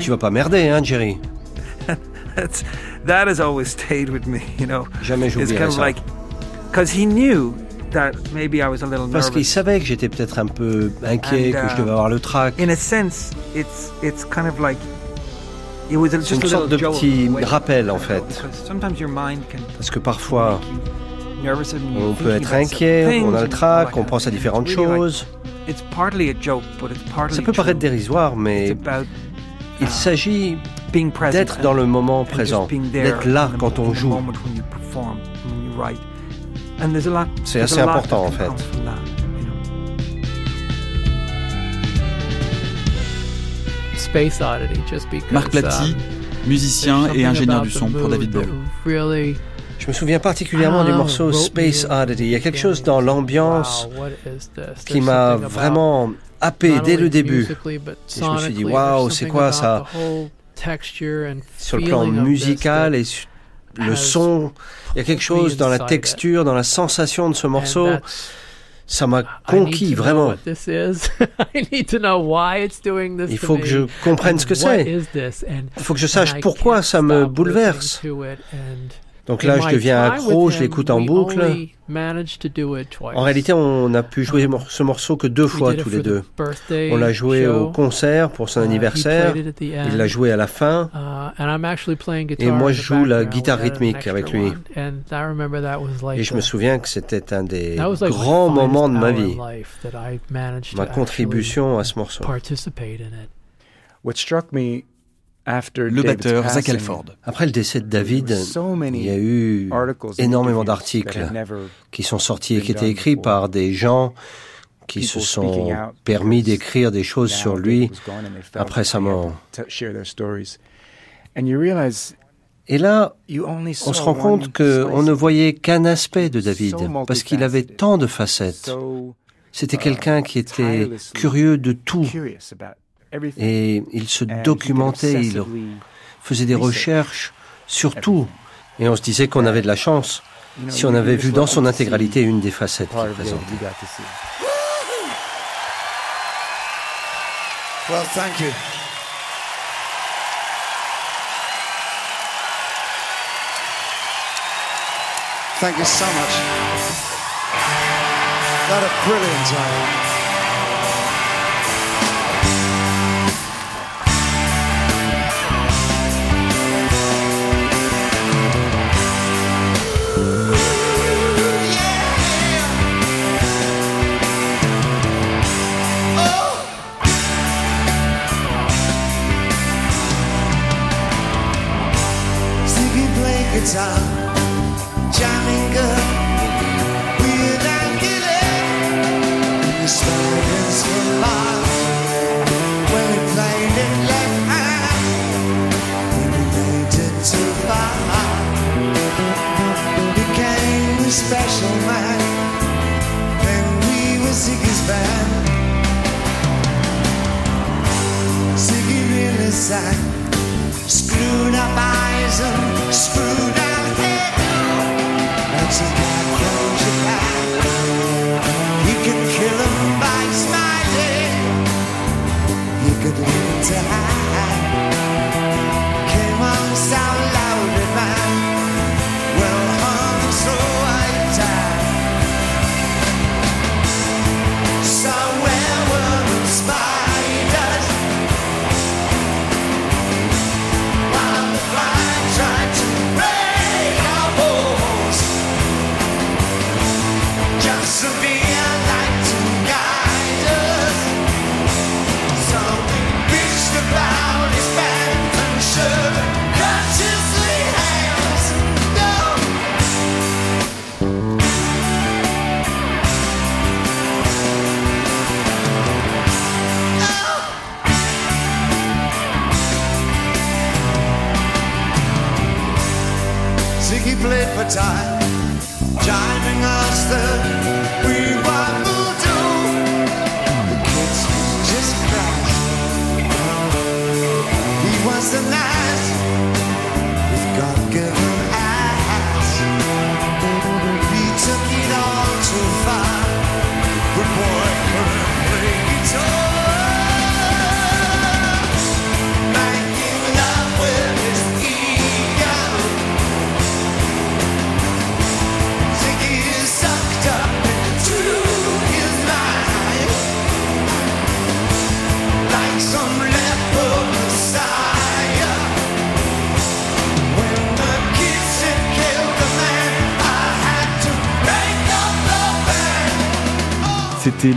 tu vas pas merder, hein, Jerry. Jamais j'oublierai ça. Parce qu'il savait que j'étais peut-être un peu inquiet, que je devais avoir le trac. C'est une sorte de petit rappel en fait. Parce que parfois, on peut être inquiet, on a le trac, on pense à différentes choses. Ça peut paraître dérisoire, mais il s'agit d'être dans le moment présent, d'être là quand on joue. C'est assez important en fait. Marc Platti, uh, musicien et ingénieur du son pour David Bowie. Je me souviens particulièrement du morceau Space Oddity. Il y a quelque chose dans l'ambiance qui m'a vraiment happé dès le début. Et je me suis dit, waouh, c'est quoi ça? Sur le plan musical et le son, il y a quelque chose dans la texture, dans la sensation de ce morceau. Ça m'a conquis vraiment. Il faut que je comprenne ce que c'est. Il faut que je sache pourquoi ça me bouleverse. Donc là, je deviens accro, je l'écoute en boucle. En réalité, on a pu jouer ce morceau que deux fois tous les deux. On l'a joué au concert pour son uh, anniversaire. Il l'a joué à la fin. Uh, et moi, je joue la guitare rythmique avec lui. Et je me souviens que c'était un des grands moments de ma vie. Ma contribution à ce morceau. What struck me le batteur Zach Alford. Après le décès de David, il y a eu énormément d'articles qui sont sortis et qui étaient écrits par des gens qui se sont permis d'écrire des choses sur lui après sa mort. Et là, on se rend compte qu'on ne voyait qu'un aspect de David, parce qu'il avait tant de facettes. C'était quelqu'un qui était curieux de tout, et il se documentait, il faisait des recherches sur tout. Et on se disait qu'on avait de la chance si on avait vu dans son intégralité une des facettes qu'il présentait. Well, thank you. Thank you so much. That a brilliant time.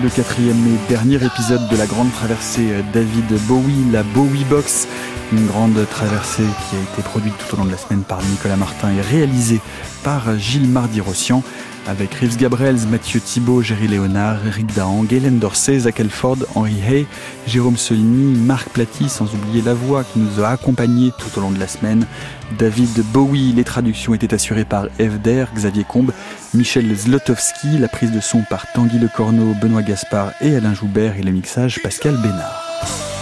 Le quatrième et dernier épisode de la grande traversée euh, David Bowie, la Bowie Box. Une grande traversée qui a été produite tout au long de la semaine par Nicolas Martin et réalisée par Gilles Mardy-Rossian avec Reeves Gabriels, Mathieu Thibault, Jerry Léonard, Eric Dahan, Galen Dorsey, Zach Elford, Henri Hay, Jérôme Solini, Marc Platy, sans oublier la voix qui nous a accompagnés tout au long de la semaine, David Bowie. Les traductions étaient assurées par Evder, Xavier Combe, Michel Zlotowski, la prise de son par Tanguy Lecorneau, Benoît Gaspard et Alain Joubert et le mixage Pascal Bénard.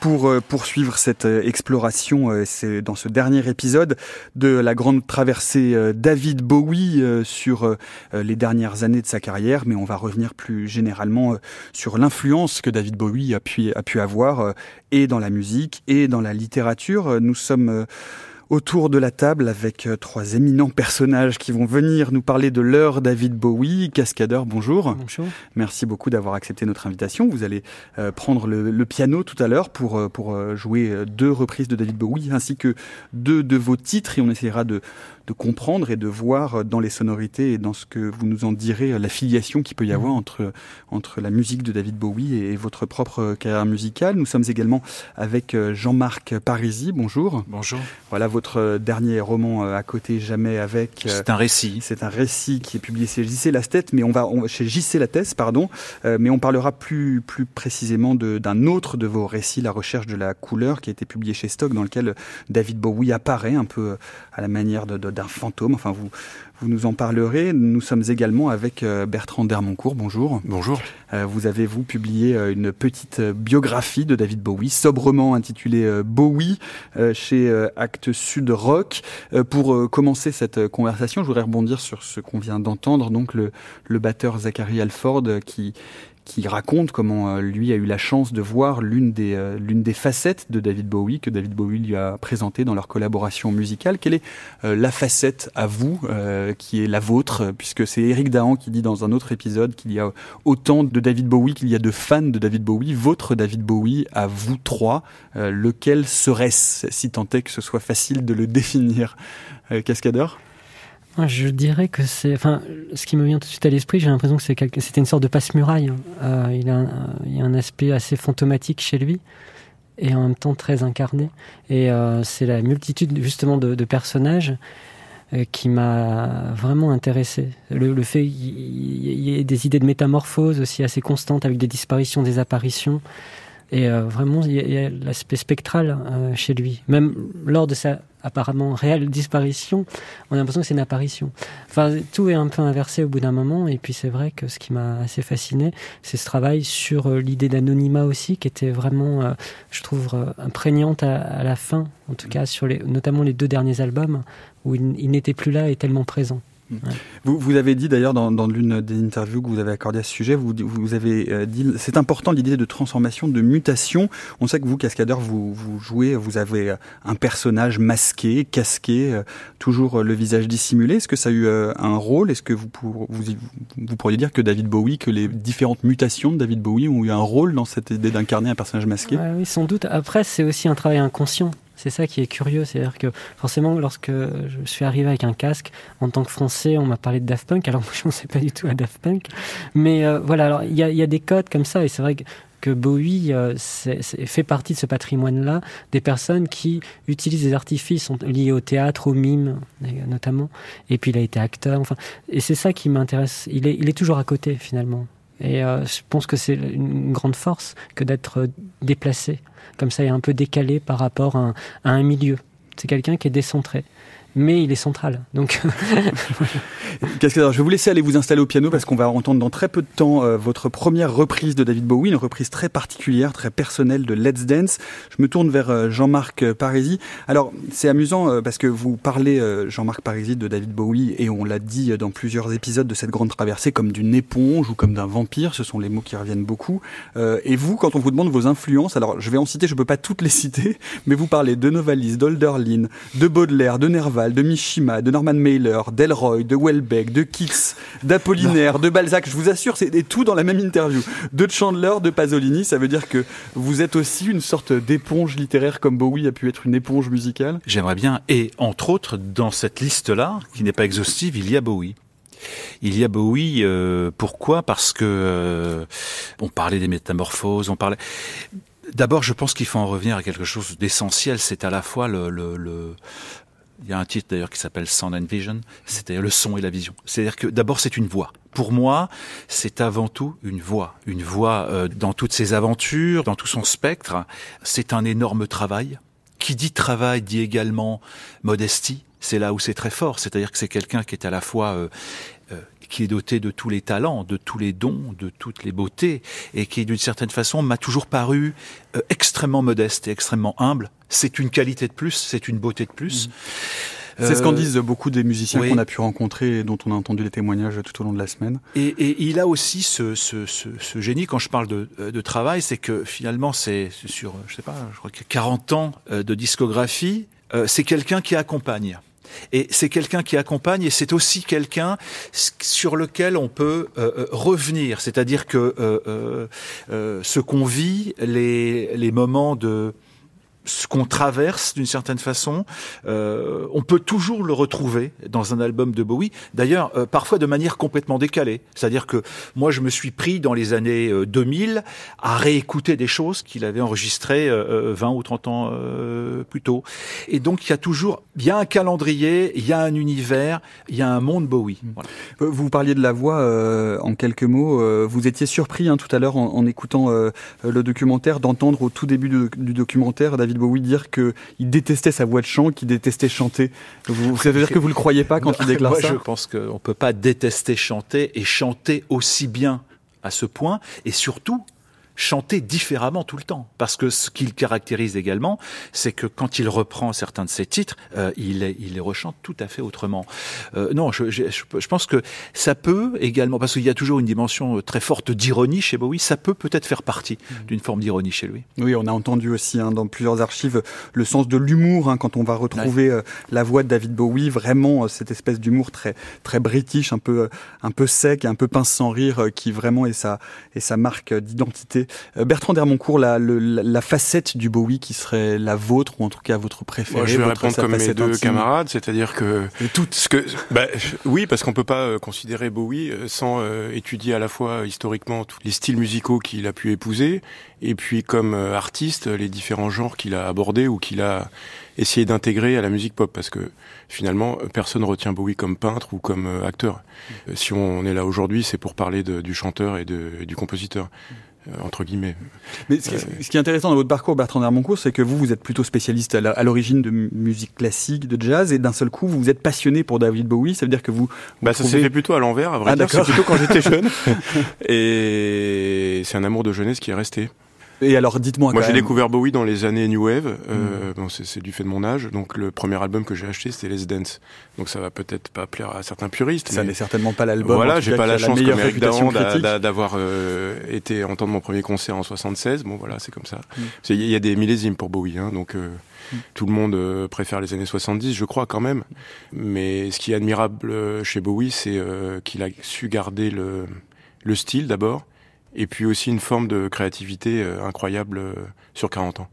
Pour euh, poursuivre cette euh, exploration, euh, c'est dans ce dernier épisode de la grande traversée David Bowie sur les dernières années de sa carrière, mais on va revenir plus généralement sur l'influence que David Bowie a pu, a pu avoir et dans la musique et dans la littérature. Nous sommes autour de la table avec euh, trois éminents personnages qui vont venir nous parler de leur David Bowie. Cascadeur, bonjour. Bonjour. Merci beaucoup d'avoir accepté notre invitation. Vous allez euh, prendre le, le piano tout à l'heure pour, euh, pour jouer deux reprises de David Bowie ainsi que deux de vos titres et on essaiera de, de comprendre et de voir euh, dans les sonorités et dans ce que vous nous en direz euh, la filiation qu'il peut y avoir entre, entre la musique de David Bowie et votre propre euh, carrière musicale. Nous sommes également avec euh, Jean-Marc Parisi. Bonjour. Bonjour. Voilà votre euh, dernier roman euh, à côté jamais avec. euh, C'est un récit. c'est un récit qui est publié chez JC Lastet, mais on va on, chez JC Lattès, pardon, euh, mais on parlera plus plus précisément de- d'un autre de vos récits, La recherche de la couleur, qui a été publié chez Stock, dans lequel David Bowie apparaît un peu euh, à la manière de- de- d'un fantôme. Enfin, vous vous nous en parlerez. Nous sommes également avec euh, Bertrand Dermoncourt. Bonjour. Bonjour. Euh, vous avez vous publié euh, une petite biographie de David Bowie, sobrement intitulée Bowie euh, chez Actes Sud Rock. Euh, pour commencer cette conversation, je voudrais rebondir sur ce qu'on vient d'entendre, donc le, le batteur Zachary Alford qui qui raconte comment lui a eu la chance de voir l'une des, l'une des facettes de David Bowie que David Bowie lui a présenté dans leur collaboration musicale. Quelle est la facette à vous qui est la vôtre Puisque c'est Eric Dahan qui dit dans un autre épisode qu'il y a autant de David Bowie qu'il y a de fans de David Bowie. Votre David Bowie à vous trois, lequel serait-ce si tant est que ce soit facile de le définir Cascadeur? Je dirais que c'est, enfin, ce qui me vient tout de suite à l'esprit, j'ai l'impression que c'est c'était une sorte de passe-muraille. Hein. Euh, il, a un, il a un aspect assez fantomatique chez lui et en même temps très incarné. Et euh, c'est la multitude justement de, personnages euh, qui m'a vraiment intéressé. Le, le fait qu'il y ait des idées de métamorphose aussi assez constantes avec des disparitions, des apparitions. Et vraiment, il y a, l'aspect spectral chez lui. Même lors de sa apparemment réelle disparition, on a l'impression que c'est une apparition. Enfin, tout est un peu inversé au bout d'un moment. Et puis c'est vrai que ce qui m'a assez fasciné, c'est ce travail sur euh, l'idée d'anonymat aussi, qui était vraiment, je trouve, imprégnante à, la fin, en tout cas sur les, notamment les deux derniers albums, où il n'était plus là et tellement présent. Vous, vous, avez dit d'ailleurs dans, dans l'une des interviews que vous avez accordées à ce sujet, vous, vous avez euh, dit c'est important l'idée de transformation, de mutation. On sait que vous, cascadeur, vous, vous jouez, vous avez euh, un personnage masqué, casqué, euh, toujours le visage dissimulé. Est-ce que ça a eu un rôle? Est-ce que vous, pour, vous, vous pourriez dire que David Bowie, que les différentes mutations de David Bowie ont eu un rôle dans cette idée d'incarner un personnage masqué? Oui, sans doute. Après, c'est aussi un travail inconscient. C'est ça qui est curieux, c'est-à-dire que forcément, lorsque je suis arrivé avec un casque, en tant que Français, on m'a parlé de Daft Punk, alors moi je ne pensais pas du tout à Daft Punk. Mais euh, voilà, alors il y a, des codes comme ça, et c'est vrai que, Bowie euh, fait partie de ce patrimoine-là, des personnes qui utilisent des artifices liés au théâtre, au mime notamment, et puis il a été acteur, enfin, et c'est ça qui m'intéresse. Il est, il est toujours à côté finalement. Et euh, je pense que c'est une grande force que d'être déplacé. Comme ça, est un peu décalé par rapport à un milieu. C'est quelqu'un qui est décentré mais il est central. Donc, Cascadeur, je vais vous laisser aller vous installer au piano parce qu'on va entendre dans très peu de temps euh, votre première reprise de David Bowie, une reprise très particulière, très personnelle de Let's Dance. Je me tourne vers euh, Jean-Marc Parisi. Alors, c'est amusant euh, parce que vous parlez, Jean-Marc Parisi, de David Bowie et on l'a dit dans plusieurs épisodes de cette grande traversée comme d'une éponge ou comme d'un vampire. Ce sont les mots qui reviennent beaucoup. et vous, quand on vous demande vos influences, alors je vais en citer, je peux pas toutes les citer, mais vous parlez de Novalis, d'Olderlin, de Baudelaire, de Nerval, de Mishima, de Norman Mailer, d'Elroy, de Welbeck, de Keats, d'Apollinaire, de Balzac. Je vous assure, c'est tout dans la même interview. De Chandler, de Pasolini. Ça veut dire que vous êtes aussi une sorte d'éponge littéraire comme Bowie a pu être une éponge musicale. J'aimerais bien. Et entre autres, dans cette liste-là, qui n'est pas exhaustive, il y a Bowie. Il y a Bowie. Euh, pourquoi? Parce que euh, on parlait des métamorphoses, on parlait. D'abord, je pense qu'il faut en revenir à quelque chose d'essentiel. C'est à la fois le, le, le, il y a un titre d'ailleurs qui s'appelle Sound and Vision, c'est-à-dire le son et la vision. C'est-à-dire que d'abord c'est une voix. Pour moi, c'est avant tout une voix, une voix euh, dans toutes ses aventures, dans tout son spectre. C'est un énorme travail. Qui dit travail dit également modestie. C'est là où c'est très fort. C'est-à-dire que c'est quelqu'un qui est à la fois euh, euh, qui est doté de tous les talents, de tous les dons, de toutes les beautés, et qui, d'une certaine façon, m'a toujours paru euh, extrêmement modeste et extrêmement humble. C'est une qualité de plus, c'est une beauté de plus. Mmh. C'est ce qu'en euh, disent beaucoup des musiciens qu'on a pu rencontrer et dont on a entendu les témoignages tout au long de la semaine. Et, et il a aussi ce, ce, ce, ce, génie, quand je parle de, de travail, c'est que finalement, c'est sur, je sais pas, je crois a 40 ans de discographie, c'est quelqu'un qui accompagne. Et c'est quelqu'un qui accompagne et c'est aussi quelqu'un sur lequel on peut euh, euh, revenir. C'est-à-dire que euh, ce qu'on vit, les, les moments de ce qu'on traverse d'une certaine façon, euh, on peut toujours le retrouver dans un album de Bowie. D'ailleurs, euh, parfois de manière complètement décalée. C'est-à-dire que moi, je me suis pris dans les années 2000 euh, à réécouter des choses qu'il avait enregistrées 20 ou 30 ans plus tôt. Et donc, il y a toujours, il y a un calendrier, il y a un univers, il y a un monde Bowie. Voilà. Vous parliez de la voix en quelques mots. vous étiez surpris hein, tout à l'heure en, en écoutant le documentaire d'entendre au tout début du documentaire David Bowie dire qu'il détestait sa voix de chant, qu'il détestait chanter. Vous, ça veut dire que vous le croyez pas quand il déclare moi, ça Je pense qu'on peut pas détester chanter et chanter aussi bien à ce point. Et surtout, chanter différemment tout le temps. Parce que ce qu'il caractérise également, c'est que quand il reprend certains de ses titres, euh, il, les, il les rechante tout à fait autrement. Euh, non, je, je, je, pense que ça peut également, parce qu'il y a toujours une dimension très forte d'ironie chez Bowie, ça peut peut-être faire partie mmh. d'une forme d'ironie chez lui. Oui, on a entendu aussi hein, dans plusieurs archives le sens de l'humour, hein, quand on va retrouver euh, la voix de David Bowie, vraiment euh, cette espèce d'humour très très british, un peu un peu sec, un peu pince sans rire, qui vraiment est sa, est sa marque d'identité euh, Bertrand Dermoncourt, la, la, facette du Bowie qui serait la vôtre, ou en tout cas votre préférée Je vais répondre comme mes deux camarades, c'est-à-dire que... tout ce que bah, Oui, parce qu'on peut pas euh, considérer Bowie euh, sans étudier à la fois historiquement tous les styles musicaux qu'il a pu épouser, et puis comme artiste, les différents genres qu'il a abordés ou qu'il a essayé d'intégrer à la musique pop, parce que finalement, personne retient Bowie comme peintre ou comme acteur. Si on est là aujourd'hui, c'est pour parler de, du chanteur et, de, et du compositeur. Euh, entre guillemets. Mais ce qui, est intéressant dans votre parcours, Bertrand Hermoncourt, c'est que vous, vous êtes plutôt spécialiste à l'origine de musique classique, de jazz, et d'un seul coup, vous vous êtes passionné pour David Bowie. Ça veut dire que vous. bah, ça s'est fait plutôt à l'envers, à vrai ah, dire. C'est plutôt quand j'étais jeune. et c'est un amour de jeunesse qui est resté. Et alors, dites-moi. Moi, j'ai découvert Bowie dans les années New Wave. Euh, hmm. bon, c'est du fait de mon âge. Donc, le premier album que j'ai acheté, c'était Les Dance. Donc, ça va peut-être pas plaire à certains puristes. Ça n'est certainement pas l'album. Voilà, j'ai pas la chance comme Eric d'avoir euh, été entendre mon premier concert en 76. Bon, voilà, c'est comme ça. Hmm. Il y a des millésimes pour Bowie, hein, donc. Euh, hmm. Tout le monde euh, préfère les années 70, je crois quand même. Mais ce qui est admirable euh, chez Bowie, c'est qu'il a su garder le, le style d'abord, et puis aussi une forme de créativité euh, incroyable euh, sur 40 ans.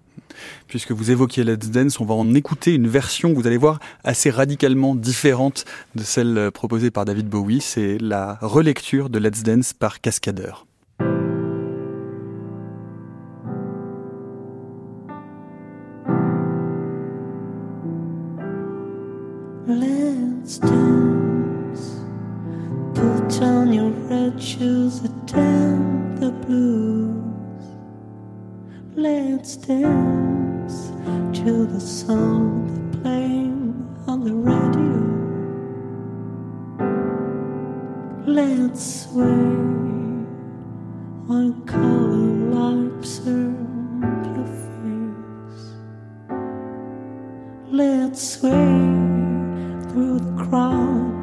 Puisque vous évoquiez Let's Dance, on va en écouter une version, vous allez voir, assez radicalement différente de celle euh, proposée par David Bowie. C'est la relecture de Let's Dance par Cascadeur. Let's dance. On your red shoes, attend the blues. Let's dance to the song that's playing on the radio. Let's sway on color lights your face. Let's sway through the crowd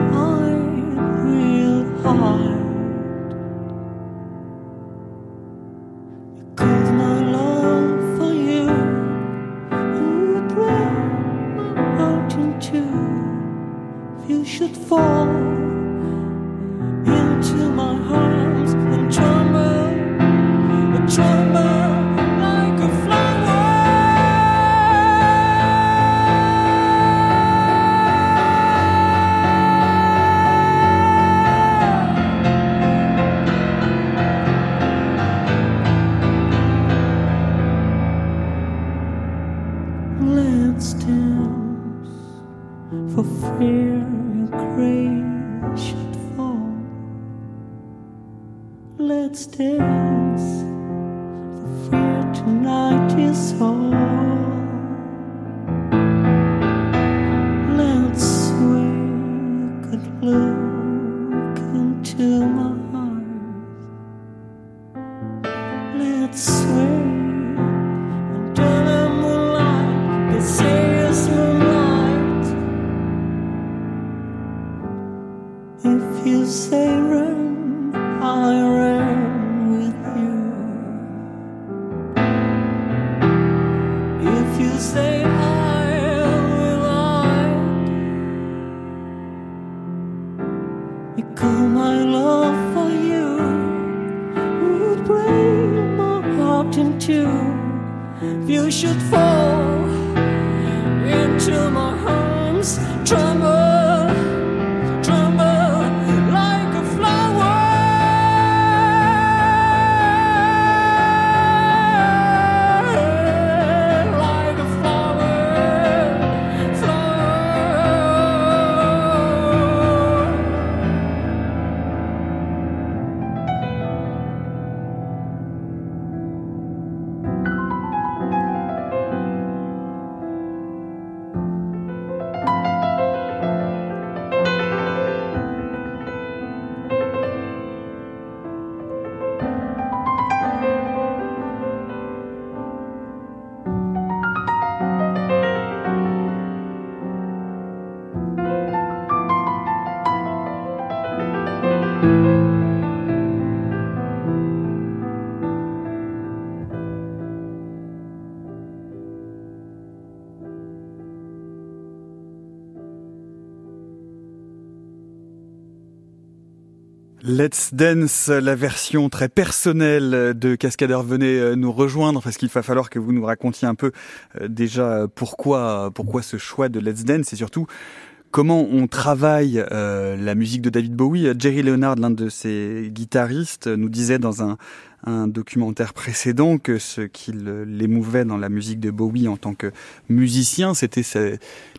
Let's Dance, la version très personnelle de Cascadeur, venez euh, nous rejoindre parce qu'il va falloir que vous nous racontiez un peu euh, déjà pourquoi, pourquoi ce choix de Let's Dance et surtout comment on travaille euh, la musique de David Bowie. Jerry Leonard, l'un de ses guitaristes, nous disait dans un, un documentaire précédent que ce qui l'émouvait dans la musique de Bowie en tant que musicien, c'était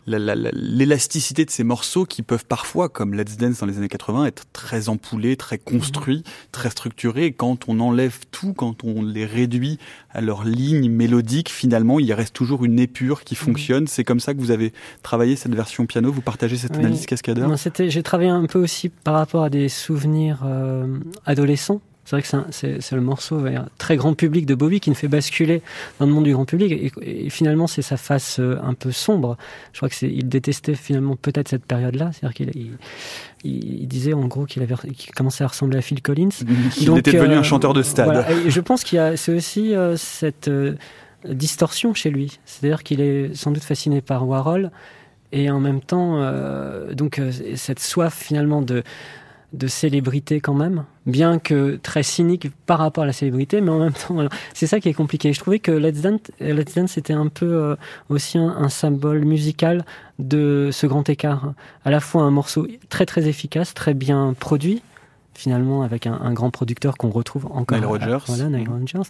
l'élasticité de ces morceaux qui peuvent parfois, comme Let's Dance dans les années 80, être très empoulés, très construits, très structurés. Et quand on enlève tout, quand on les réduit à leur ligne mélodique, finalement, il reste toujours une épure qui fonctionne. C'est comme ça que vous avez travaillé cette version piano. Vous partagez cette analyse cascadeur? J'ai travaillé un peu aussi par rapport à des souvenirs euh, adolescents c'est vrai que c'est le morceau très grand public de Bowie qui nous fait basculer dans le monde du grand public. Et, finalement, c'est sa face euh, un peu sombre. Je crois qu'il détestait finalement peut-être cette période-là. C'est-à-dire qu'il il, disait en gros qu'il avait commençait à ressembler à Phil Collins. Il était devenu un euh, chanteur de stade. Et je pense qu'il y a c'est aussi euh, cette distorsion chez lui. C'est-à-dire qu'il est sans doute fasciné par Warhol et en même temps donc cette soif finalement de de célébrité quand même, bien que très cynique par rapport à la célébrité, mais en même temps, c'est ça qui est compliqué. Je trouvais que Let's Dance, Let's Dance était un peu euh, aussi un, symbole musical de ce grand écart. À la fois un morceau très très efficace, très bien produit, finalement avec un, grand producteur qu'on retrouve encore. Nile Rodgers. voilà, Nile Rodgers.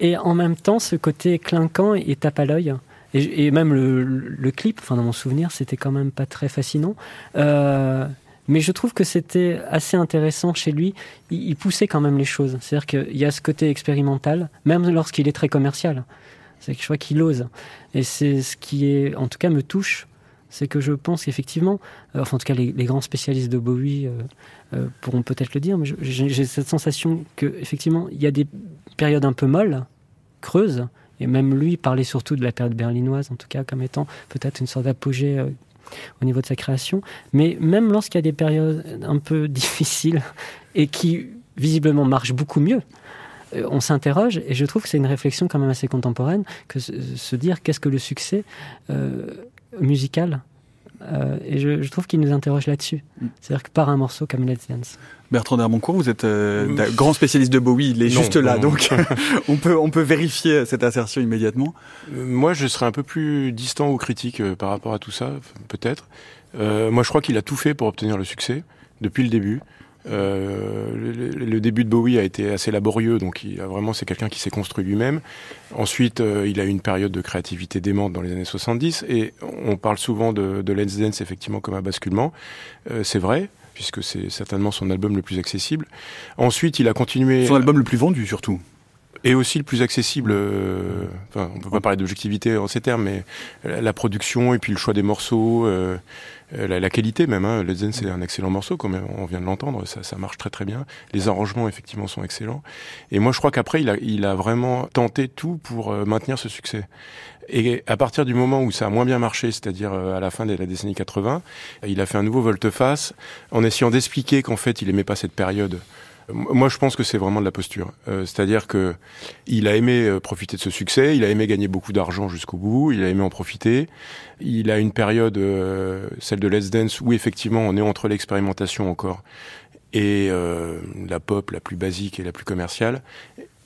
Et en même temps, ce côté clinquant et tape à l'œil. Et, même le, clip, enfin dans mon souvenir, c'était quand même pas très fascinant. Euh, mais je trouve que c'était assez intéressant chez lui. Il, poussait quand même les choses. C'est-à-dire qu'il y a ce côté expérimental, même lorsqu'il est très commercial. C'est que je vois qu'il ose. Et c'est ce qui est, en tout cas, me touche. C'est que je pense qu'effectivement, euh, enfin, en tout cas, les, grands spécialistes de Bowie euh, euh, pourront peut-être le dire, mais j'ai cette sensation qu'effectivement, il y a des périodes un peu molles, creuses, et même lui parlait surtout de la période berlinoise, en tout cas, comme étant peut-être une sorte d'apogée au niveau de sa création. Mais même lorsqu'il y a des périodes un peu difficiles et qui visiblement marchent beaucoup mieux, euh, on s'interroge et je trouve que c'est une réflexion quand même assez contemporaine que se dire qu'est-ce que le succès euh, musical euh, et je, trouve qu'il nous interroge là-dessus. Mm. C'est-à-dire que par un morceau comme Let's Dance. Bertrand Dermoncourt, vous êtes grand spécialiste de Bowie, il est juste là, donc on, peut, on peut vérifier cette assertion immédiatement. moi, je serais un peu plus distant ou critique par rapport à tout ça, peut-être. moi, je crois qu'il a tout fait pour obtenir le succès, depuis le début. Euh, le, début de Bowie a été assez laborieux, donc il a vraiment c'est quelqu'un qui s'est construit lui-même. Ensuite, euh, il a eu une période de créativité démente dans les années 70, et on parle souvent de, de Let's Dance effectivement comme un basculement. Euh, c'est vrai, puisque c'est certainement son album le plus accessible. Ensuite, il a continué. Son album le plus vendu surtout. Et aussi le plus accessible, euh, enfin, on peut pas parler d'objectivité en ces termes, mais la production et puis le choix des morceaux, euh, la, la, qualité même. Hein. Let's Zen, c'est un excellent morceau, comme on vient de l'entendre, ça, ça, marche très très bien. Les arrangements, effectivement, sont excellents. Et moi, je crois qu'après, il a, il a vraiment tenté tout pour euh, maintenir ce succès. Et à partir du moment où ça a moins bien marché, c'est-à-dire euh, à la fin de la décennie 80, il a fait un nouveau volte-face en essayant d'expliquer qu'en fait, il aimait pas cette période moi, je pense que c'est vraiment de la posture. Euh, c'est-à-dire que il a aimé euh, profiter de ce succès, il a aimé gagner beaucoup d'argent jusqu'au bout, il a aimé en profiter. Il a une période, celle de Let's Dance, où effectivement on est entre l'expérimentation encore et la pop la plus basique et la plus commerciale.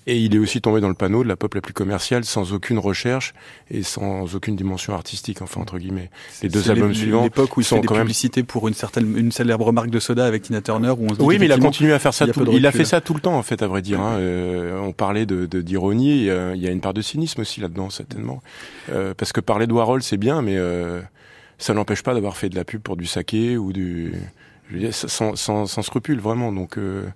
Et il est aussi tombé dans le panneau de la pop la plus commerciale sans aucune recherche et sans aucune dimension artistique, enfin entre guillemets. Les deux albums suivants. L'époque où il fait des publicités pour une certaine, une célèbre marque de soda avec Tina Turner. Où on oui, mais il a continué à faire ça. Il, tout, il a fait ça tout le temps, en fait, à vrai dire. Hein. Euh, on parlait de d'ironie. il y a une part de cynisme aussi là-dedans, certainement. Euh, parce que parler de Warhol, c'est bien, mais euh, ça n'empêche pas d'avoir fait de la pub pour du saké ou du sans, sans, sans, scrupule vraiment. Donc euh,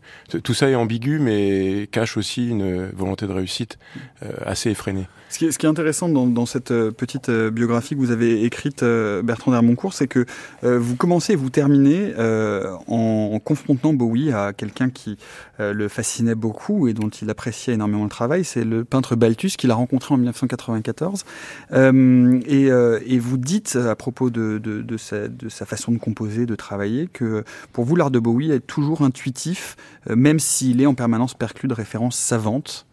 tout ça est ambigu, mais cache aussi une volonté de réussite euh, assez effrénée. Ce qui est, ce qui est intéressant dans, dans cette euh, petite biographie que vous avez écrite, Bertrand Dermoncourt, c'est que vous commencez et vous terminez en, en, confrontant Bowie à quelqu'un qui le fascinait beaucoup et dont il appréciait énormément le travail. C'est le peintre Balthus qu'il a rencontré en 1994. et, et vous dites à propos de, de, de, sa, de sa façon de composer, de travailler, que pour vous, l'art de Bowie est toujours intuitif, euh, même s'il est en permanence perclus de références savantes.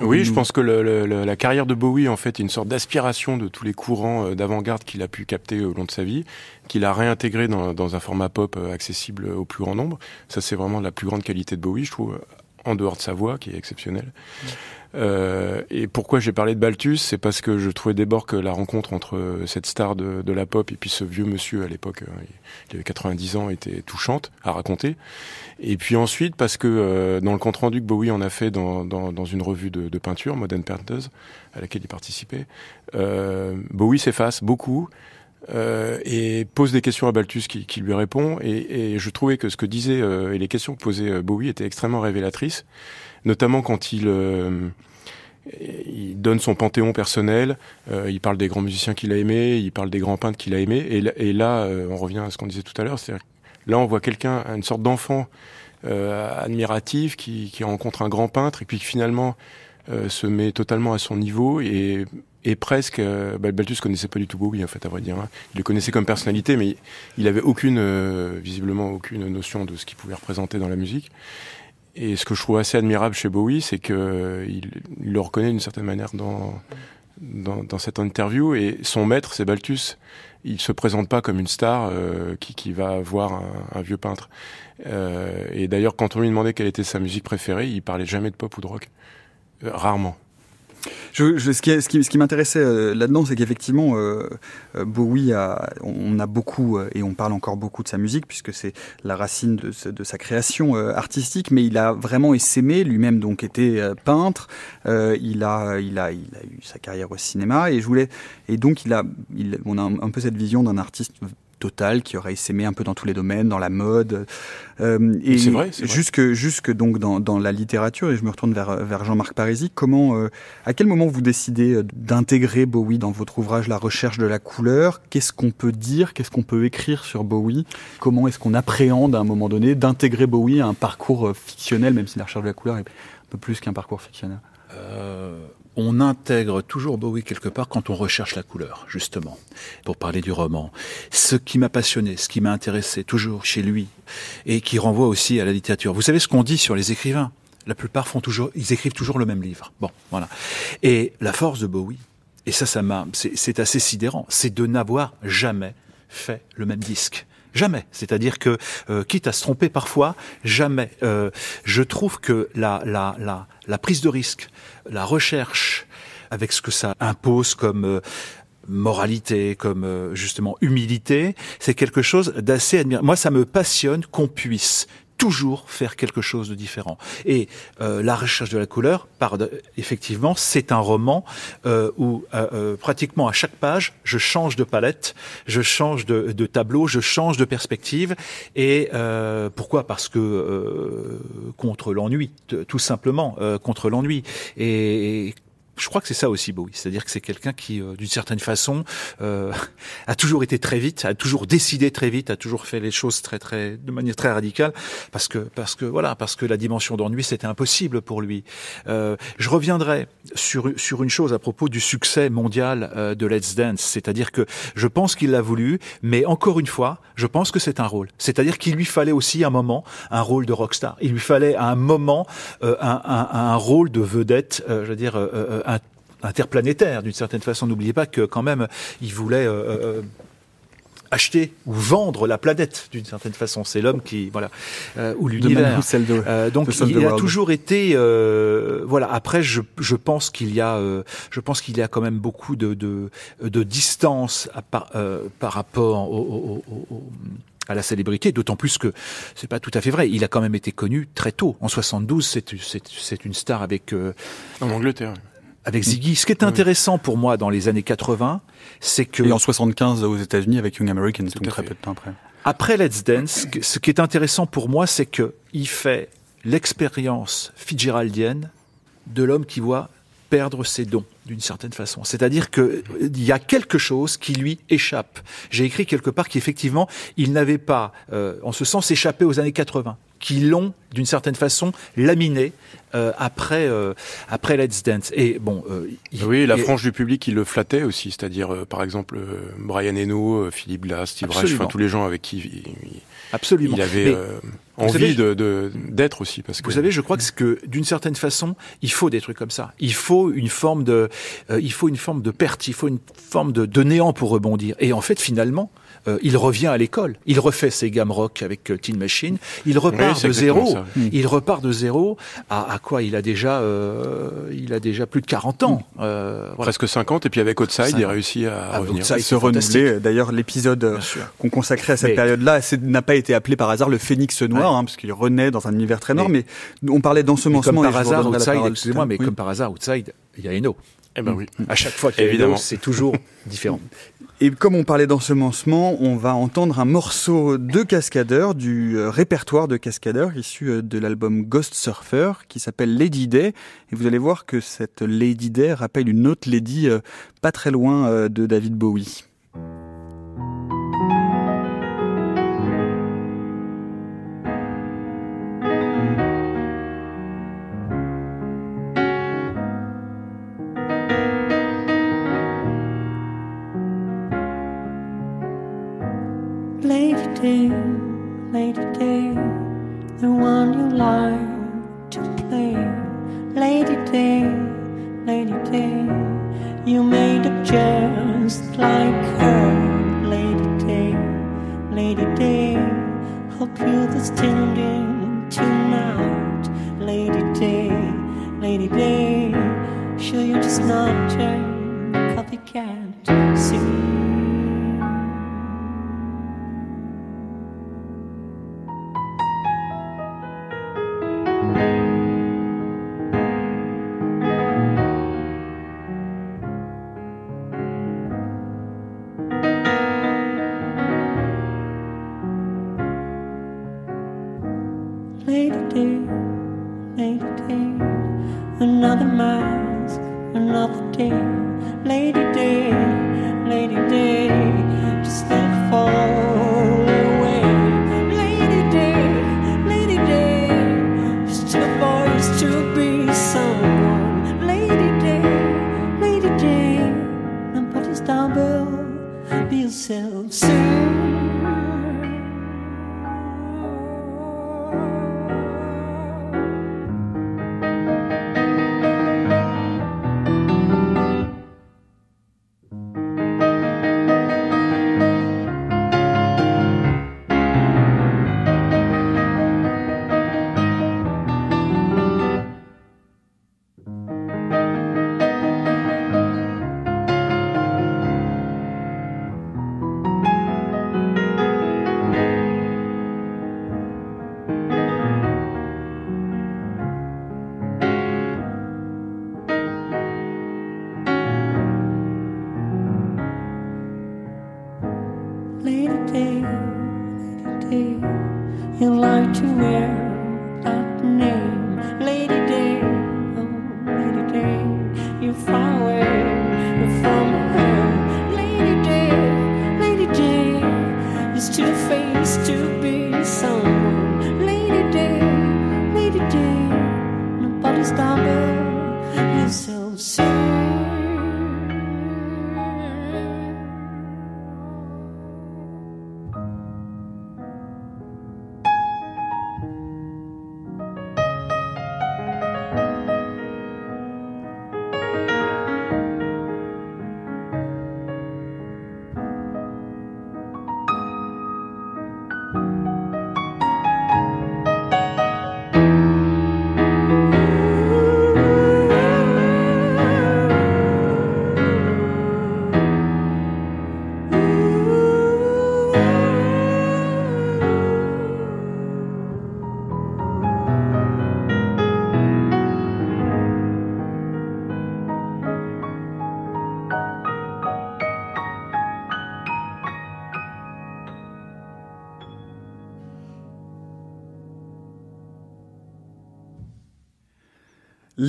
Oui, je pense que la carrière de Bowie, en fait, est une sorte d'aspiration de tous les courants euh, d'avant-garde qu'il a pu capter au long de sa vie, qu'il a réintégré dans, un format pop euh, accessible au plus grand nombre. Ça, c'est vraiment la plus grande qualité de Bowie, je trouve, en dehors de sa voix, qui est exceptionnelle. Euh, et pourquoi j'ai parlé de Balthus, c'est parce que je trouvais d'abord que la rencontre entre cette star de, de, la pop et puis ce vieux monsieur à l'époque, euh, il avait 90 ans, était touchante à raconter. Et puis ensuite parce que euh, dans le compte rendu que Bowie en a fait dans, dans, dans une revue de, de, peinture, Modern Painters, à laquelle il participait, euh, Bowie s'efface beaucoup. Euh, et pose des questions à Balthus qui, qui lui répond. Et, et, je trouvais que ce que disait et les questions que posait Bowie étaient extrêmement révélatrices notamment quand il euh, il donne son panthéon personnel, euh, il parle des grands musiciens qu'il a aimés, il parle des grands peintres qu'il a aimés, et, là, euh, on revient à ce qu'on disait tout à l'heure, c'est là on voit quelqu'un, une sorte d'enfant admiratif qui, rencontre un grand peintre et puis qui finalement se met totalement à son niveau et, et presque, bah, Balthus connaissait pas du tout Bowie en fait, à vrai dire. Hein. Il le connaissait comme personnalité, mais il avait aucune, visiblement aucune notion de ce qu'il pouvait représenter dans la musique. Et ce que je trouve assez admirable chez Bowie, c'est qu'il il le reconnaît d'une certaine manière dans, dans, dans, cette interview. Et son maître, c'est Balthus. Il se présente pas comme une star euh, qui, qui, va voir un, un vieux peintre. Euh, et d'ailleurs, quand on lui demandait quelle était sa musique préférée, il parlait jamais de pop ou de rock. Euh, rarement. Ce qui, m'intéressait euh, là-dedans, c'est qu'effectivement, euh, euh, Bowie, on a beaucoup, et on parle encore beaucoup de sa musique, puisque c'est la racine de, sa création artistique, mais il a vraiment essaimé, lui-même donc était peintre, il, a, il, a, il a eu sa carrière au cinéma, et je voulais, et donc il a, on a un peu cette vision d'un artiste total qui aurait essaimé un peu dans tous les domaines, dans la mode. Euh, et c'est vrai, jusque jusque donc dans, dans la littérature. Et je me retourne vers vers Jean-Marc Parisi. Comment, euh, à quel moment vous décidez euh, d'intégrer Bowie dans votre ouvrage La recherche de la couleur? Qu'est-ce qu'on peut dire? Qu'est-ce qu'on peut écrire sur Bowie? Comment est-ce qu'on appréhende à un moment donné d'intégrer Bowie à un parcours fictionnel, même si la recherche de la couleur est un peu plus qu'un parcours fictionnel? Euh on intègre toujours Bowie quelque part quand on recherche la couleur, justement, pour parler du roman. Ce qui m'a passionné, ce qui m'a intéressé toujours chez lui, et qui renvoie aussi à la littérature. Vous savez ce qu'on dit sur les écrivains? La plupart font toujours, ils écrivent toujours le même livre. Bon, voilà. Et la force de Bowie, et ça, ça m'a, c'est assez sidérant, c'est de n'avoir jamais fait le même disque. Jamais. C'est-à-dire que, euh, quitte à se tromper parfois, jamais. Euh, je trouve que la, la, la, la, prise de risque, la recherche, avec ce que ça impose comme euh, moralité, comme justement humilité, c'est quelque chose d'assez admirable. Moi, ça me passionne qu'on puisse toujours faire quelque chose de différent. Et euh, La recherche de la couleur, par, effectivement, c'est un roman euh, où euh, euh, pratiquement à chaque page, je change de palette, je change de, de tableau, je change de perspective. Et euh, pourquoi? Parce que euh, contre l'ennui, tout simplement, contre l'ennui. Et je crois que c'est ça aussi Bowie, c'est-à-dire que c'est quelqu'un qui, euh, d'une certaine façon, euh, a toujours été très vite, a toujours décidé très vite, a toujours fait les choses très très de manière très radicale, parce que parce que voilà, parce que la dimension d'ennui c'était impossible pour lui. Euh, je reviendrai sur sur une chose à propos du succès mondial euh, de Let's Dance, c'est-à-dire que je pense qu'il l'a voulu, mais encore une fois, je pense que c'est un rôle, c'est-à-dire qu'il lui fallait aussi un moment un rôle de rockstar, il lui fallait à un moment un, un, un, rôle de vedette, je veux dire interplanétaire d'une certaine façon. N'oubliez pas que quand même, il voulait euh, euh, acheter ou vendre la planète d'une certaine façon. C'est l'homme qui voilà euh, ou l'univers. Euh, donc il a toujours été euh, voilà. Après, je, je pense qu'il y a euh, je pense qu'il y a quand même beaucoup de de, de distance à par, par rapport au, au, au, à la célébrité, d'autant plus que c'est pas tout à fait vrai. Il a quand même été connu très tôt. En 72, c'est c'est une star avec en Angleterre avec Ziggy. Ce qui est intéressant pour moi dans les années 80, c'est que... Et en 75 aux États-Unis avec Young Americans, donc très peu de temps après. Après Let's Dance, ce qui est intéressant pour moi, c'est que il fait l'expérience fitzgeraldienne de l'homme qui voit perdre ses dons d'une certaine façon. C'est-à-dire que il y a quelque chose qui lui échappe. J'ai écrit quelque part qu'effectivement, il n'avait pas, euh, en ce sens, échappé aux années 80 qui l'ont d'une certaine façon laminé euh, après euh, après Let's Dance et bon euh, oui la frange du public qui le flattait aussi c'est-à-dire euh, par exemple Brian Eno Philippe Glass Steve Reich enfin tous les gens avec qui il, absolument il avait envie de d'être aussi parce que vous savez, je crois que, que d'une certaine façon, il faut des trucs comme ça. Il faut une forme de, euh, il faut une forme de perte, il faut une forme de, de néant pour rebondir. Et en fait, finalement, euh, il revient à l'école. Il refait ses gammes rock avec euh, Teen Machine. Il repart de zéro. Il repart de zéro. À, à quoi? Il a déjà, euh, il a déjà plus de 40 ans. Euh, Presque 50. Et puis avec Outside, il a réussi à, revenir. Outside, se renouveler. D'ailleurs, l'épisode qu'on consacrait à cette période-là n'a pas été appelé par hasard le Phénix Noir, hein, parce qu'il renaît dans un univers très noir. Mais, on parlait d'ensemencement. Comme par hasard, Outside, excusez-moi, mais comme par hasard, Outside, il y a Eno. Eh ben oui. À chaque fois qu'il y a c'est toujours différent. Et comme on parlait d'ensemencement, on va entendre un morceau de Cascadeur, du euh, répertoire de Cascadeur, issu euh, de l'album Ghost Surfer, qui s'appelle Lady Day. Et vous allez voir que cette Lady Day rappelle une autre Lady euh, pas très loin de David Bowie. Day, lady day, the one you like to play. Lady day, lady day, you made up just like her. Lady day, lady day, hope you're standing tonight. Lady day, lady day, sure you're just not a copycat. See.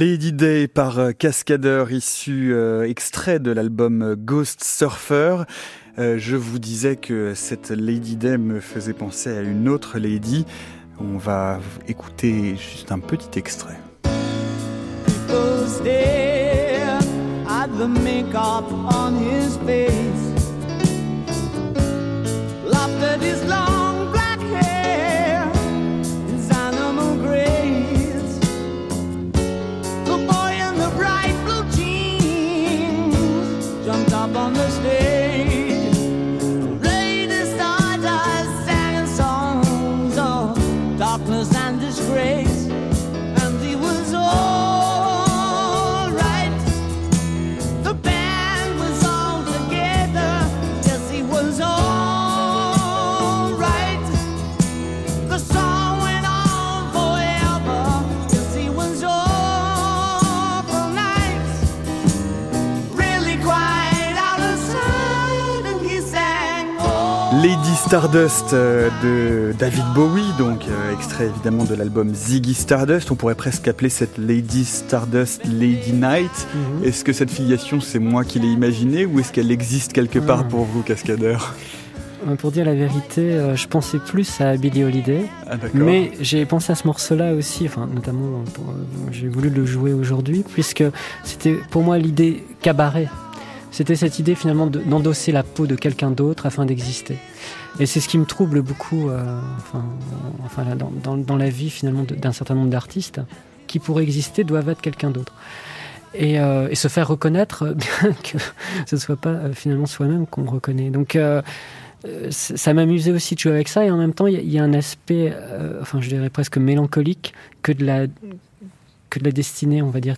Lady Day par euh, Cascadeur, issu euh, extrait de l'album euh, Ghost Surfer. je vous disais que cette Lady Day me faisait penser à une autre Lady. On va écouter juste un petit extrait. Stardust euh, de David Bowie, donc euh, extrait évidemment de l'album Ziggy Stardust. On pourrait presque appeler cette Lady Stardust Lady Night. Mhm. Est-ce que cette filiation, c'est moi qui l'ai imaginée ou est-ce qu'elle existe quelque part ah. pour vous, Cascadeur? Euh, pour dire la vérité, je pensais plus à Billie Holiday, ah, mais j'ai pensé à ce morceau-là aussi, enfin, notamment, j'ai voulu le jouer aujourd'hui, puisque c'était pour moi l'idée cabaret. C'était cette idée finalement d'endosser la peau de quelqu'un d'autre afin d'exister. Et c'est ce qui me trouble beaucoup euh, enfin, dans, la vie finalement d'un certain nombre d'artistes qui pour exister doivent être quelqu'un d'autre. Et, euh, se faire reconnaître bien que ce ne soit pas euh, finalement soi-même qu'on reconnaît. Donc ça m'amusait aussi de jouer avec ça et en même temps il y, a un aspect, enfin je dirais presque mélancolique que de la que de la destinée, on va dire,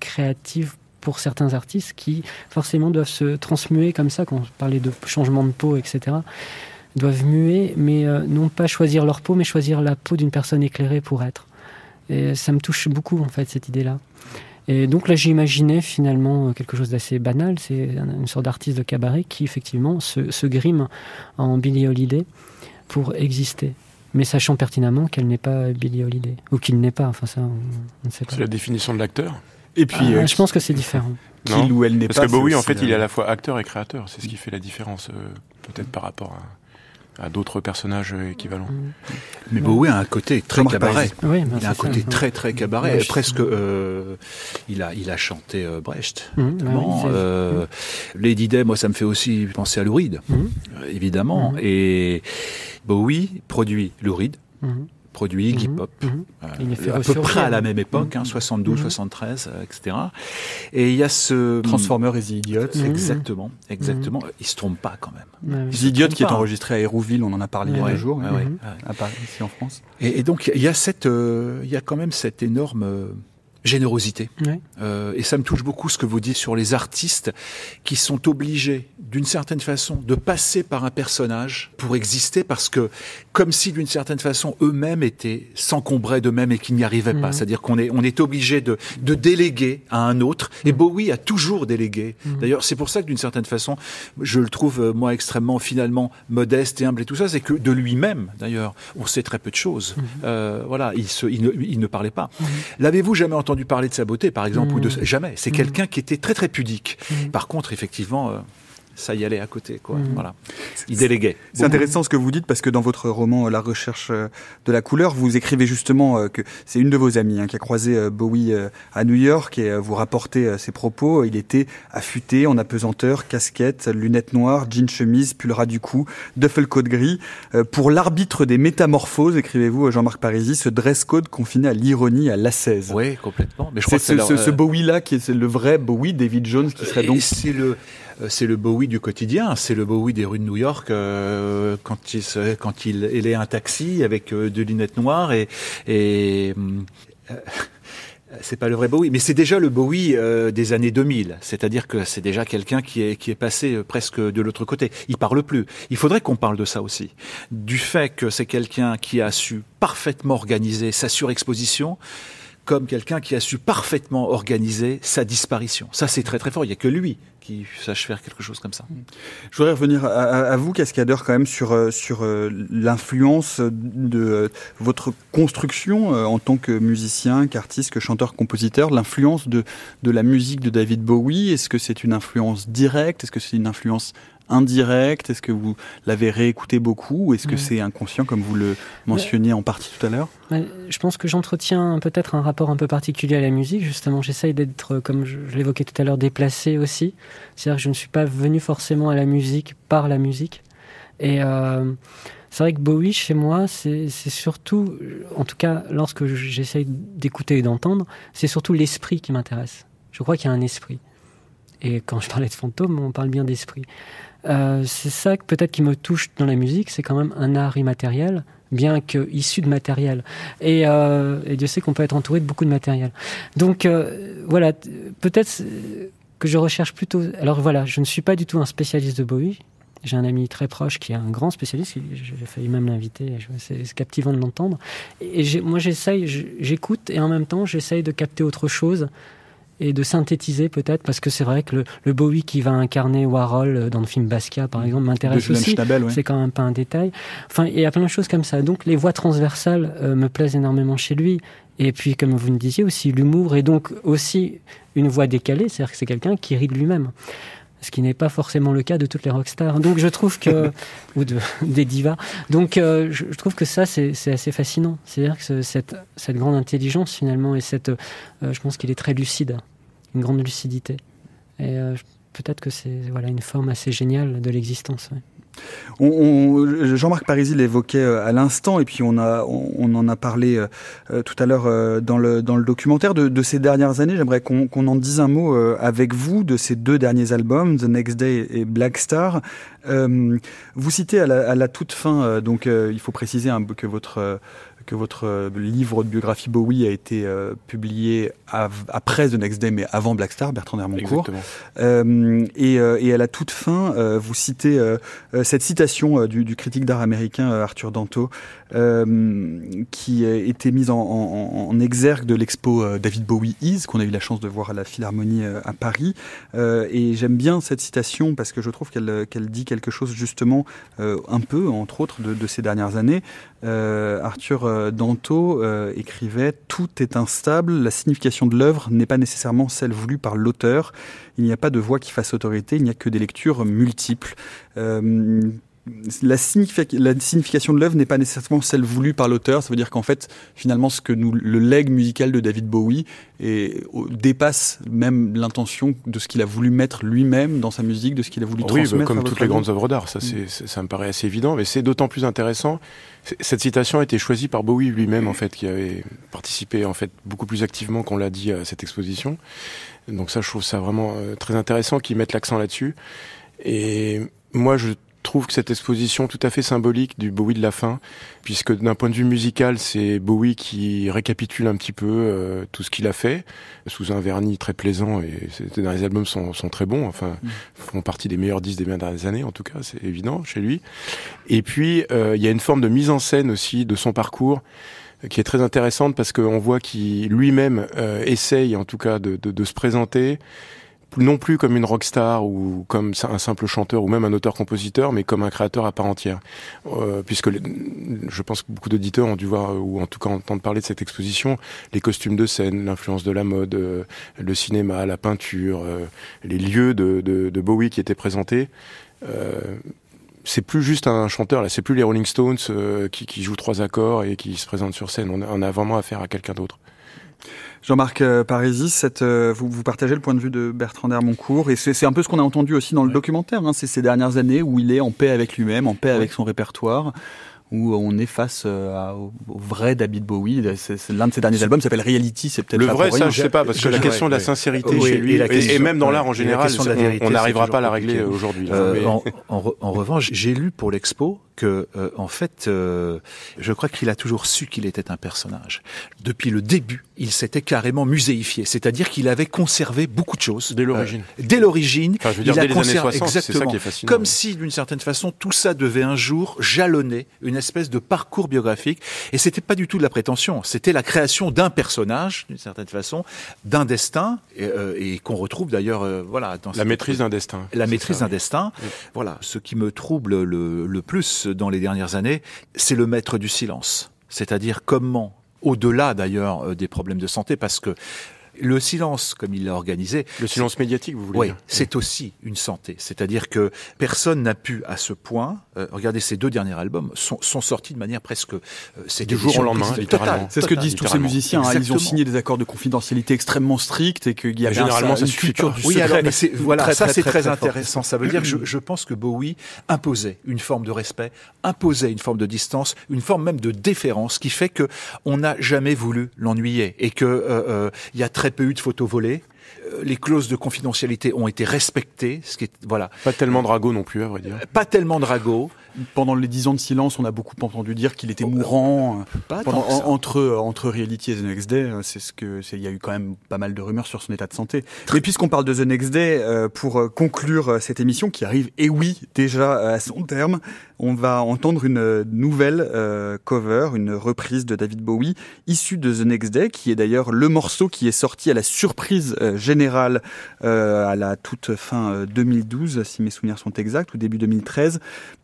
créative pour certains artistes qui forcément doivent se transmuer comme ça, quand on parlait de changement de peau, etc., doivent muer, mais euh, non pas choisir leur peau, mais choisir la peau d'une personne éclairée pour être. Et ça me touche beaucoup, en fait, cette idée-là. Et donc là, j'imaginais finalement quelque chose d'assez banal. C'est une sorte d'artiste de cabaret qui, effectivement, se, grime en Billie Holiday pour exister. Mais sachant pertinemment qu'elle n'est pas Billie Holiday. Ou qu'il n'est pas, enfin ça, on, ne sait pas. C'est la définition de l'acteur? Et puis, ah, je pense que c'est différent. Qu'il ou elle n'est pas. Parce que Bowie, en fait, il est à la fois acteur et créateur. C'est ce qui fait la différence, euh, peut-être par rapport à, d'autres personnages équivalents. Mm. Mais Bowie a un côté très cabaret. Oui, il a un côté très très cabaret. Presque, euh, il a il a chanté euh, Brecht. Mm, bah Lady Day, moi, ça me fait aussi penser à Lou Reed, mm. évidemment. Et Bowie produit Lou Reed produit Iggy mhm. Pop, mhm. euh, à peu près à la même époque, 72, 73, etc. Et il y a ce Transformer et The Idiot, exactement, exactement. Il se trompe pas quand même. The Idiot qui est enregistré à Hérouville, on en a parlé il y a deux jours, à Paris, ici en France. Et, donc il y a cette, euh, il y a quand même cette énorme générosité. Euh, et ça me touche beaucoup ce que vous dites sur les artistes qui sont obligés, d'une certaine façon, de passer par un personnage pour exister, parce que comme si, d'une certaine façon, eux-mêmes étaient s'encombraient d'eux-mêmes et qu'ils n'y arrivaient pas. Mhm. C'est-à-dire qu'on est on est obligé de, de déléguer à un autre. Et mhm. Bowie a toujours délégué. Mhm. D'ailleurs, c'est pour ça que, d'une certaine façon, je le trouve euh, moi extrêmement finalement modeste et humble et tout ça, c'est que de lui-même, d'ailleurs, on sait très peu de choses. Euh, voilà, il, se, il, ne, il ne parlait pas. L'avez-vous jamais entendu entendu parler de sa beauté, par exemple, ou de mmh. jamais. C'est mmh. quelqu'un qui était très très pudique. Mmh. Par contre, effectivement, euh, ça y allait à côté, quoi. Voilà. Il déléguait. C'est intéressant ce que vous dites parce que dans votre roman La recherche euh, de la couleur, vous écrivez justement euh, que c'est une de vos amies hein, qui a croisé euh, Bowie à New York et vous rapportez ses propos. Il était affûté, en apesanteur, casquette, lunettes noires, jean chemise, pull ras du cou, duffel coat gris. Pour l'arbitre des métamorphoses, écrivez-vous Jean-Marc Parisi, ce dress code confiné à l'ironie, à l'assaise. Oui, complètement. Mais je crois ce, que ce, Bowie-là qui est le vrai Bowie, David Jones, qui serait donc. C'est le c'est le Bowie du quotidien, c'est le Bowie des rues de New York euh, quand il est un taxi avec euh, deux lunettes noires et, et c'est pas le vrai Bowie, mais c'est déjà le Bowie des années 2000. C'est-à-dire que c'est déjà quelqu'un qui est qui est passé presque de l'autre côté. Il parle plus. Il faudrait qu'on parle de ça aussi, du fait que c'est quelqu'un qui a su parfaitement organiser sa surexposition comme quelqu'un qui a su parfaitement organiser sa disparition. Ça, c'est très très fort. Il n'y a que lui qui sache faire quelque chose comme ça. Je voudrais revenir à, vous, cascadeur, quand même, sur, euh, sur euh, l'influence de euh, votre construction en tant que musicien, qu'artiste, que chanteur, compositeur, l'influence de, de la musique de David Bowie. Est-ce que c'est une influence directe? Est-ce que c'est une influence indirect? Est-ce que vous l'avez réécouté beaucoup? Ou est-ce que c'est inconscient comme vous le mentionniez en partie tout à l'heure? Je pense que j'entretiens peut-être un rapport un peu particulier à la musique. Justement, j'essaye d'être, comme je, l'évoquais tout à l'heure, déplacé aussi. C'est-à-dire que je ne suis pas venu forcément à la musique par la musique. Et euh, c'est vrai que Bowie, chez moi, c'est surtout, en tout cas lorsque j'essaye d'écouter et d'entendre, c'est surtout l'esprit qui m'intéresse. Je crois qu'il y a un esprit. Et quand je parlais de fantôme, on parle bien d'esprit. Euh, c'est ça peut-être qui me touche dans la musique, c'est quand même un art immatériel, bien qu'issu de matériel. Et, euh, Dieu sait qu'on peut être entouré de beaucoup de matériel. Donc euh, voilà, peut-être que je recherche plutôt. Alors voilà, je ne suis pas du tout un spécialiste de Bowie. J'ai un ami très proche qui est un grand spécialiste, j'ai failli même l'inviter, c'est captivant de l'entendre. Et moi j'essaye, j'écoute et en même temps j'essaye de capter autre chose et de synthétiser peut-être, parce que c'est vrai que le, Bowie qui va incarner Warhol euh, dans le film Basquiat, par exemple, m'intéresse aussi. C'est quand même pas un détail. Enfin, il y a plein de choses comme ça. Donc les voix transversales euh, me plaisent énormément chez lui. Et puis, comme vous me disiez aussi, l'humour et donc aussi une voix décalée, c'est-à-dire que c'est quelqu'un qui rit de lui-même ce qui n'est pas forcément le cas de toutes les rockstars. Donc je trouve que ou de, des divas. Donc euh, je, trouve que ça c'est assez fascinant. C'est-à-dire que cette, cette grande intelligence finalement et cette, je pense qu'il est très lucide une grande lucidité. Et euh, peut-être que c'est voilà une forme assez géniale de l'existence. Jean-Marc Parisi l'évoquait euh, à l'instant, et puis on, en a parlé euh, tout à l'heure dans, le, documentaire de, ces dernières années. J'aimerais qu'on en dise un mot avec vous de ces deux derniers albums, The Next Day et Black Star. vous citez à la, toute fin, donc il faut préciser un, que votre que votre euh, livre de biographie Bowie a été euh, publié après The Next Day, mais avant Black Star, Bertrand Hermoncourt. Euh, et, et, à la toute fin, vous citez cette citation du, du, critique d'art américain Arthur Danto, qui a été mise en, en, en exergue de l'expo David Bowie Is, qu'on a eu la chance de voir à la Philharmonie à Paris. et j'aime bien cette citation parce que je trouve qu'elle dit quelque chose justement un peu, entre autres, de, de ces dernières années. Arthur euh, Danto euh, écrivait Tout est instable, la signification de l'œuvre n'est pas nécessairement celle voulue par l'auteur. Il n'y a pas de voix qui fasse autorité, il n'y a que des lectures multiples. Euh, la, signification de l'œuvre n'est pas nécessairement celle voulue par l'auteur. Ça veut dire qu'en fait, finalement, ce que nous, le legs musical de David Bowie dépasse même l'intention de ce qu'il a voulu mettre lui-même dans sa musique, de ce qu'il a voulu transmettre. Oui, comme toutes les grandes œuvres d'art, ça, mm. ça me paraît assez évident, mais c'est d'autant plus intéressant. Cette citation a été choisie par Bowie lui-même, en fait, qui avait participé en fait beaucoup plus activement qu'on l'a dit à cette exposition. Donc ça, je trouve ça vraiment euh, très intéressant qu'ils mettent l'accent là-dessus. Et moi, je trouve que cette exposition tout à fait symbolique du Bowie de la fin, puisque d'un point de vue musical, c'est Bowie qui récapitule un petit peu euh, tout ce qu'il a fait, sous un vernis très plaisant, et derniers albums sont, sont très bons, enfin, mm. font partie des meilleurs disques des dernières années, en tout cas, c'est évident chez lui. Et puis, euh, il y a une forme de mise en scène aussi de son parcours, qui est très intéressante parce qu'on voit qu'il lui-même euh, essaye en tout cas de, de, de se présenter non plus comme une rockstar ou comme un simple chanteur ou même un auteur-compositeur, mais comme un créateur à part entière. Euh, puisque je pense que beaucoup d'auditeurs ont dû voir, ou en tout cas entendre parler de cette exposition, les costumes de scène, l'influence de la mode, euh, le cinéma, la peinture, euh, les lieux de, Bowie qui étaient présentés. Euh, c'est plus juste un chanteur là, c'est plus les Rolling Stones qui, jouent trois accords et qui se présentent sur scène. On a vraiment affaire à quelqu'un d'autre. Jean-Marc euh, Parisi, cette, euh, vous, vous, partagez le point de vue de Bertrand Dermoncourt, et c'est un peu ce qu'on a entendu aussi dans le documentaire, hein, c'est ces dernières années où il est en paix avec lui-même, en paix avec son répertoire, où on est face euh, au, vrai David Bowie. L'un de ses derniers albums s'appelle Reality, c'est peut-être le vrai. Ça, je sais pas, parce que la question de la sincérité chez lui, et, même dans l'art en général, on n'arrivera pas à la régler aujourd'hui. en, en, revanche, j'ai lu pour l'expo que, euh, en fait, euh, je crois qu'il a toujours su qu'il était un personnage. Depuis le début, il s'était carrément muséifié, c'est-à-dire qu'il avait conservé beaucoup de choses. Dès l'origine. Euh, dès l'origine. Enfin, je veux dire, il dès a conservé exactement. Comme si, d'une certaine façon, tout ça devait un jour jalonner une espèce de parcours biographique. Et c'était pas du tout de la prétention. C'était la création d'un personnage, d'une certaine façon, d'un destin, et, qu'on retrouve d'ailleurs, voilà, dans la maîtrise d'un destin. La maîtrise d'un destin. Voilà. Ce qui me trouble le, le plus dans les dernières années, c'est le maître du silence. C'est-à-dire comment, au-delà d'ailleurs euh, des problèmes de santé, parce que le silence, comme il l'a organisé. Le silence médiatique, vous voulez oui, c'est aussi une santé. C'est-à-dire que personne n'a pu, à ce point, euh, regardez, ces deux derniers albums sont, sont sortis de manière presque. Euh, c'est du jour au lendemain, littéralement. C'est ce que disent tous ces musiciens. Hein, ils ont signé des accords de confidentialité extrêmement stricts et qu'il y a généralement ça une culture du oui, alors, mais voilà, ça c'est très, intéressant. Ça veut dire que je, je pense que Bowie imposait une forme de respect, imposait une forme de distance, une forme même de déférence, qui fait que on n'a jamais voulu l'ennuyer et que euh, euh il y a très peu eu de photos volées. Euh, les clauses de confidentialité ont été respectées, ce qui est voilà. Pas tellement Drago non plus, à vrai dire. Pas tellement Drago. pendant les dix ans de silence, on a beaucoup entendu dire qu'il était mourant. Pas entre entre Reality et The Next Day, c'est ce que il y a eu quand même pas mal de rumeurs sur son état de santé. Mais puisqu'on parle de The Next Day, pour conclure cette émission qui arrive, et oui, déjà à son terme, on va entendre une nouvelle cover, une reprise de David Bowie, issue de The Next Day, qui est d'ailleurs le morceau qui est sorti à la surprise générale à la toute fin 2012, si mes souvenirs sont exacts, ou début 2013,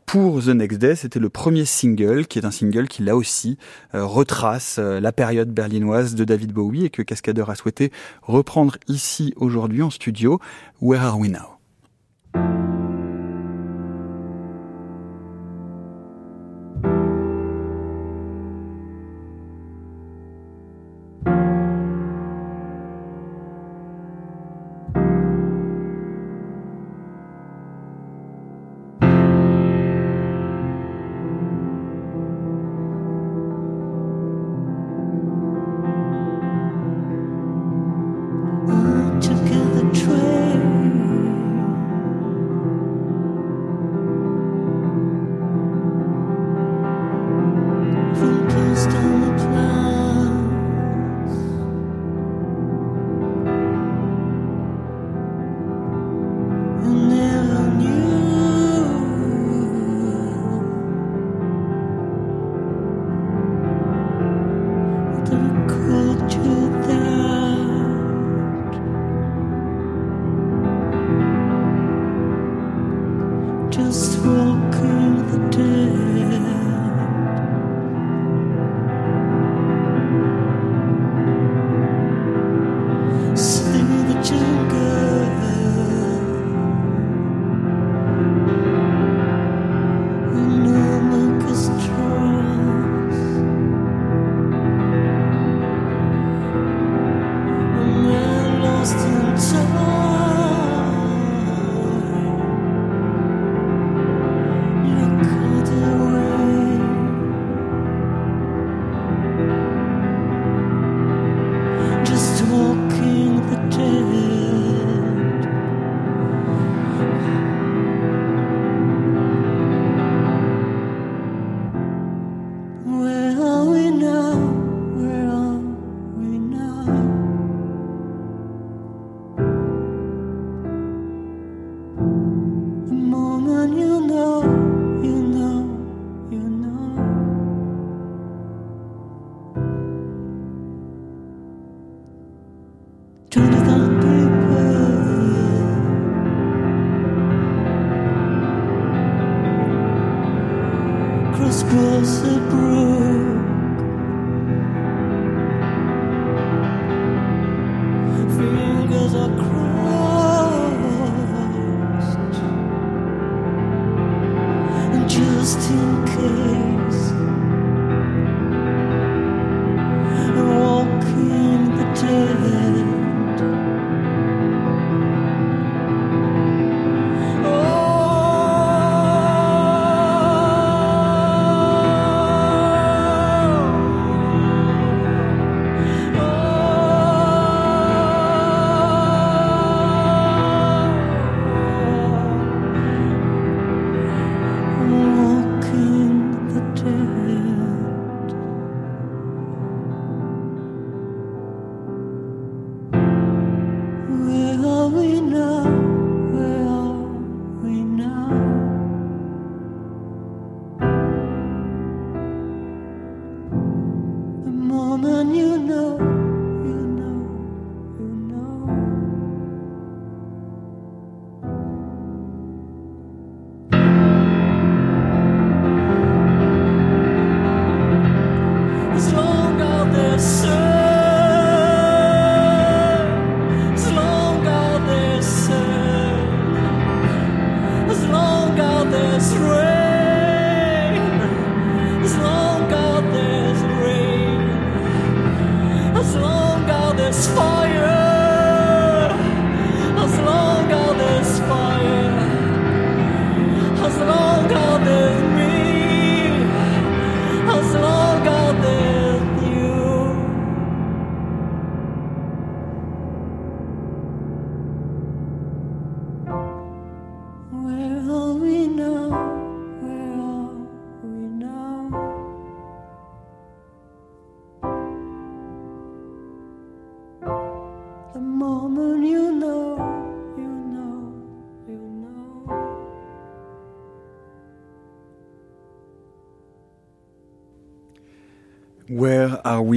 pour The Next Day. C'était le premier single, qui est un single qui là aussi euh, retrace euh, la période berlinoise de David Bowie et que Cascadeur a souhaité reprendre ici aujourd'hui en studio. Where are we now?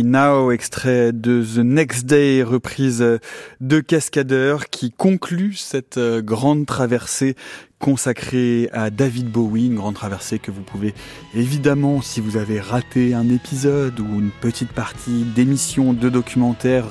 Now, extrait de The Next Day, reprise de Cascadeur, qui conclut cette euh, grande traversée consacrée à David Bowie, une grande traversée que vous pouvez évidemment, si vous avez raté un épisode ou une petite partie d'émission, de documentaire,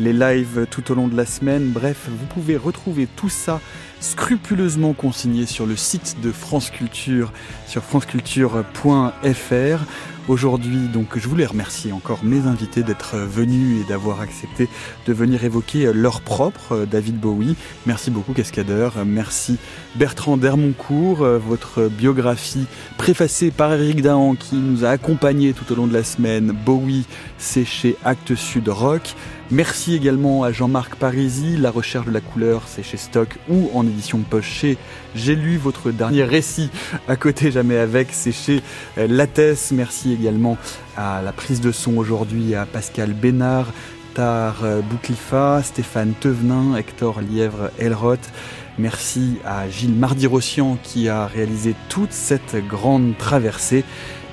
les lives tout au long de la semaine, bref, vous pouvez retrouver tout ça scrupuleusement consigné sur le site de France Culture, sur franceculture.fr. Aujourd'hui, donc, je voulais remercier encore mes invités d'être venus et d'avoir accepté de venir évoquer leur propre David Bowie. Merci beaucoup, Cascadeur. Merci Bertrand Dermoncourt, votre biographie préfacée par Eric Dahan qui nous a accompagnés tout au long de la semaine. Bowie, c'est chez Actes Sud Rock. Merci également à Jean-Marc Parisi. La recherche de la couleur, c'est chez Stock ou en édition poche chez J'ai lu votre dernier récit à côté jamais avec, c'est chez euh, Lattès. Merci également à la prise de son aujourd'hui à Pascal Bénard, Tar euh, Bouclifa, Stéphane Tevenin, Hector Lièvre-Elroth. Merci à Gilles Mardi-Rossian qui a réalisé toute cette grande traversée.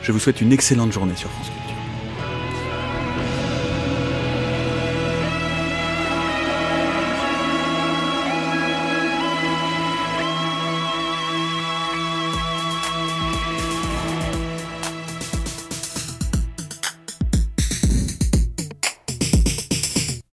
Je vous souhaite une excellente journée sur France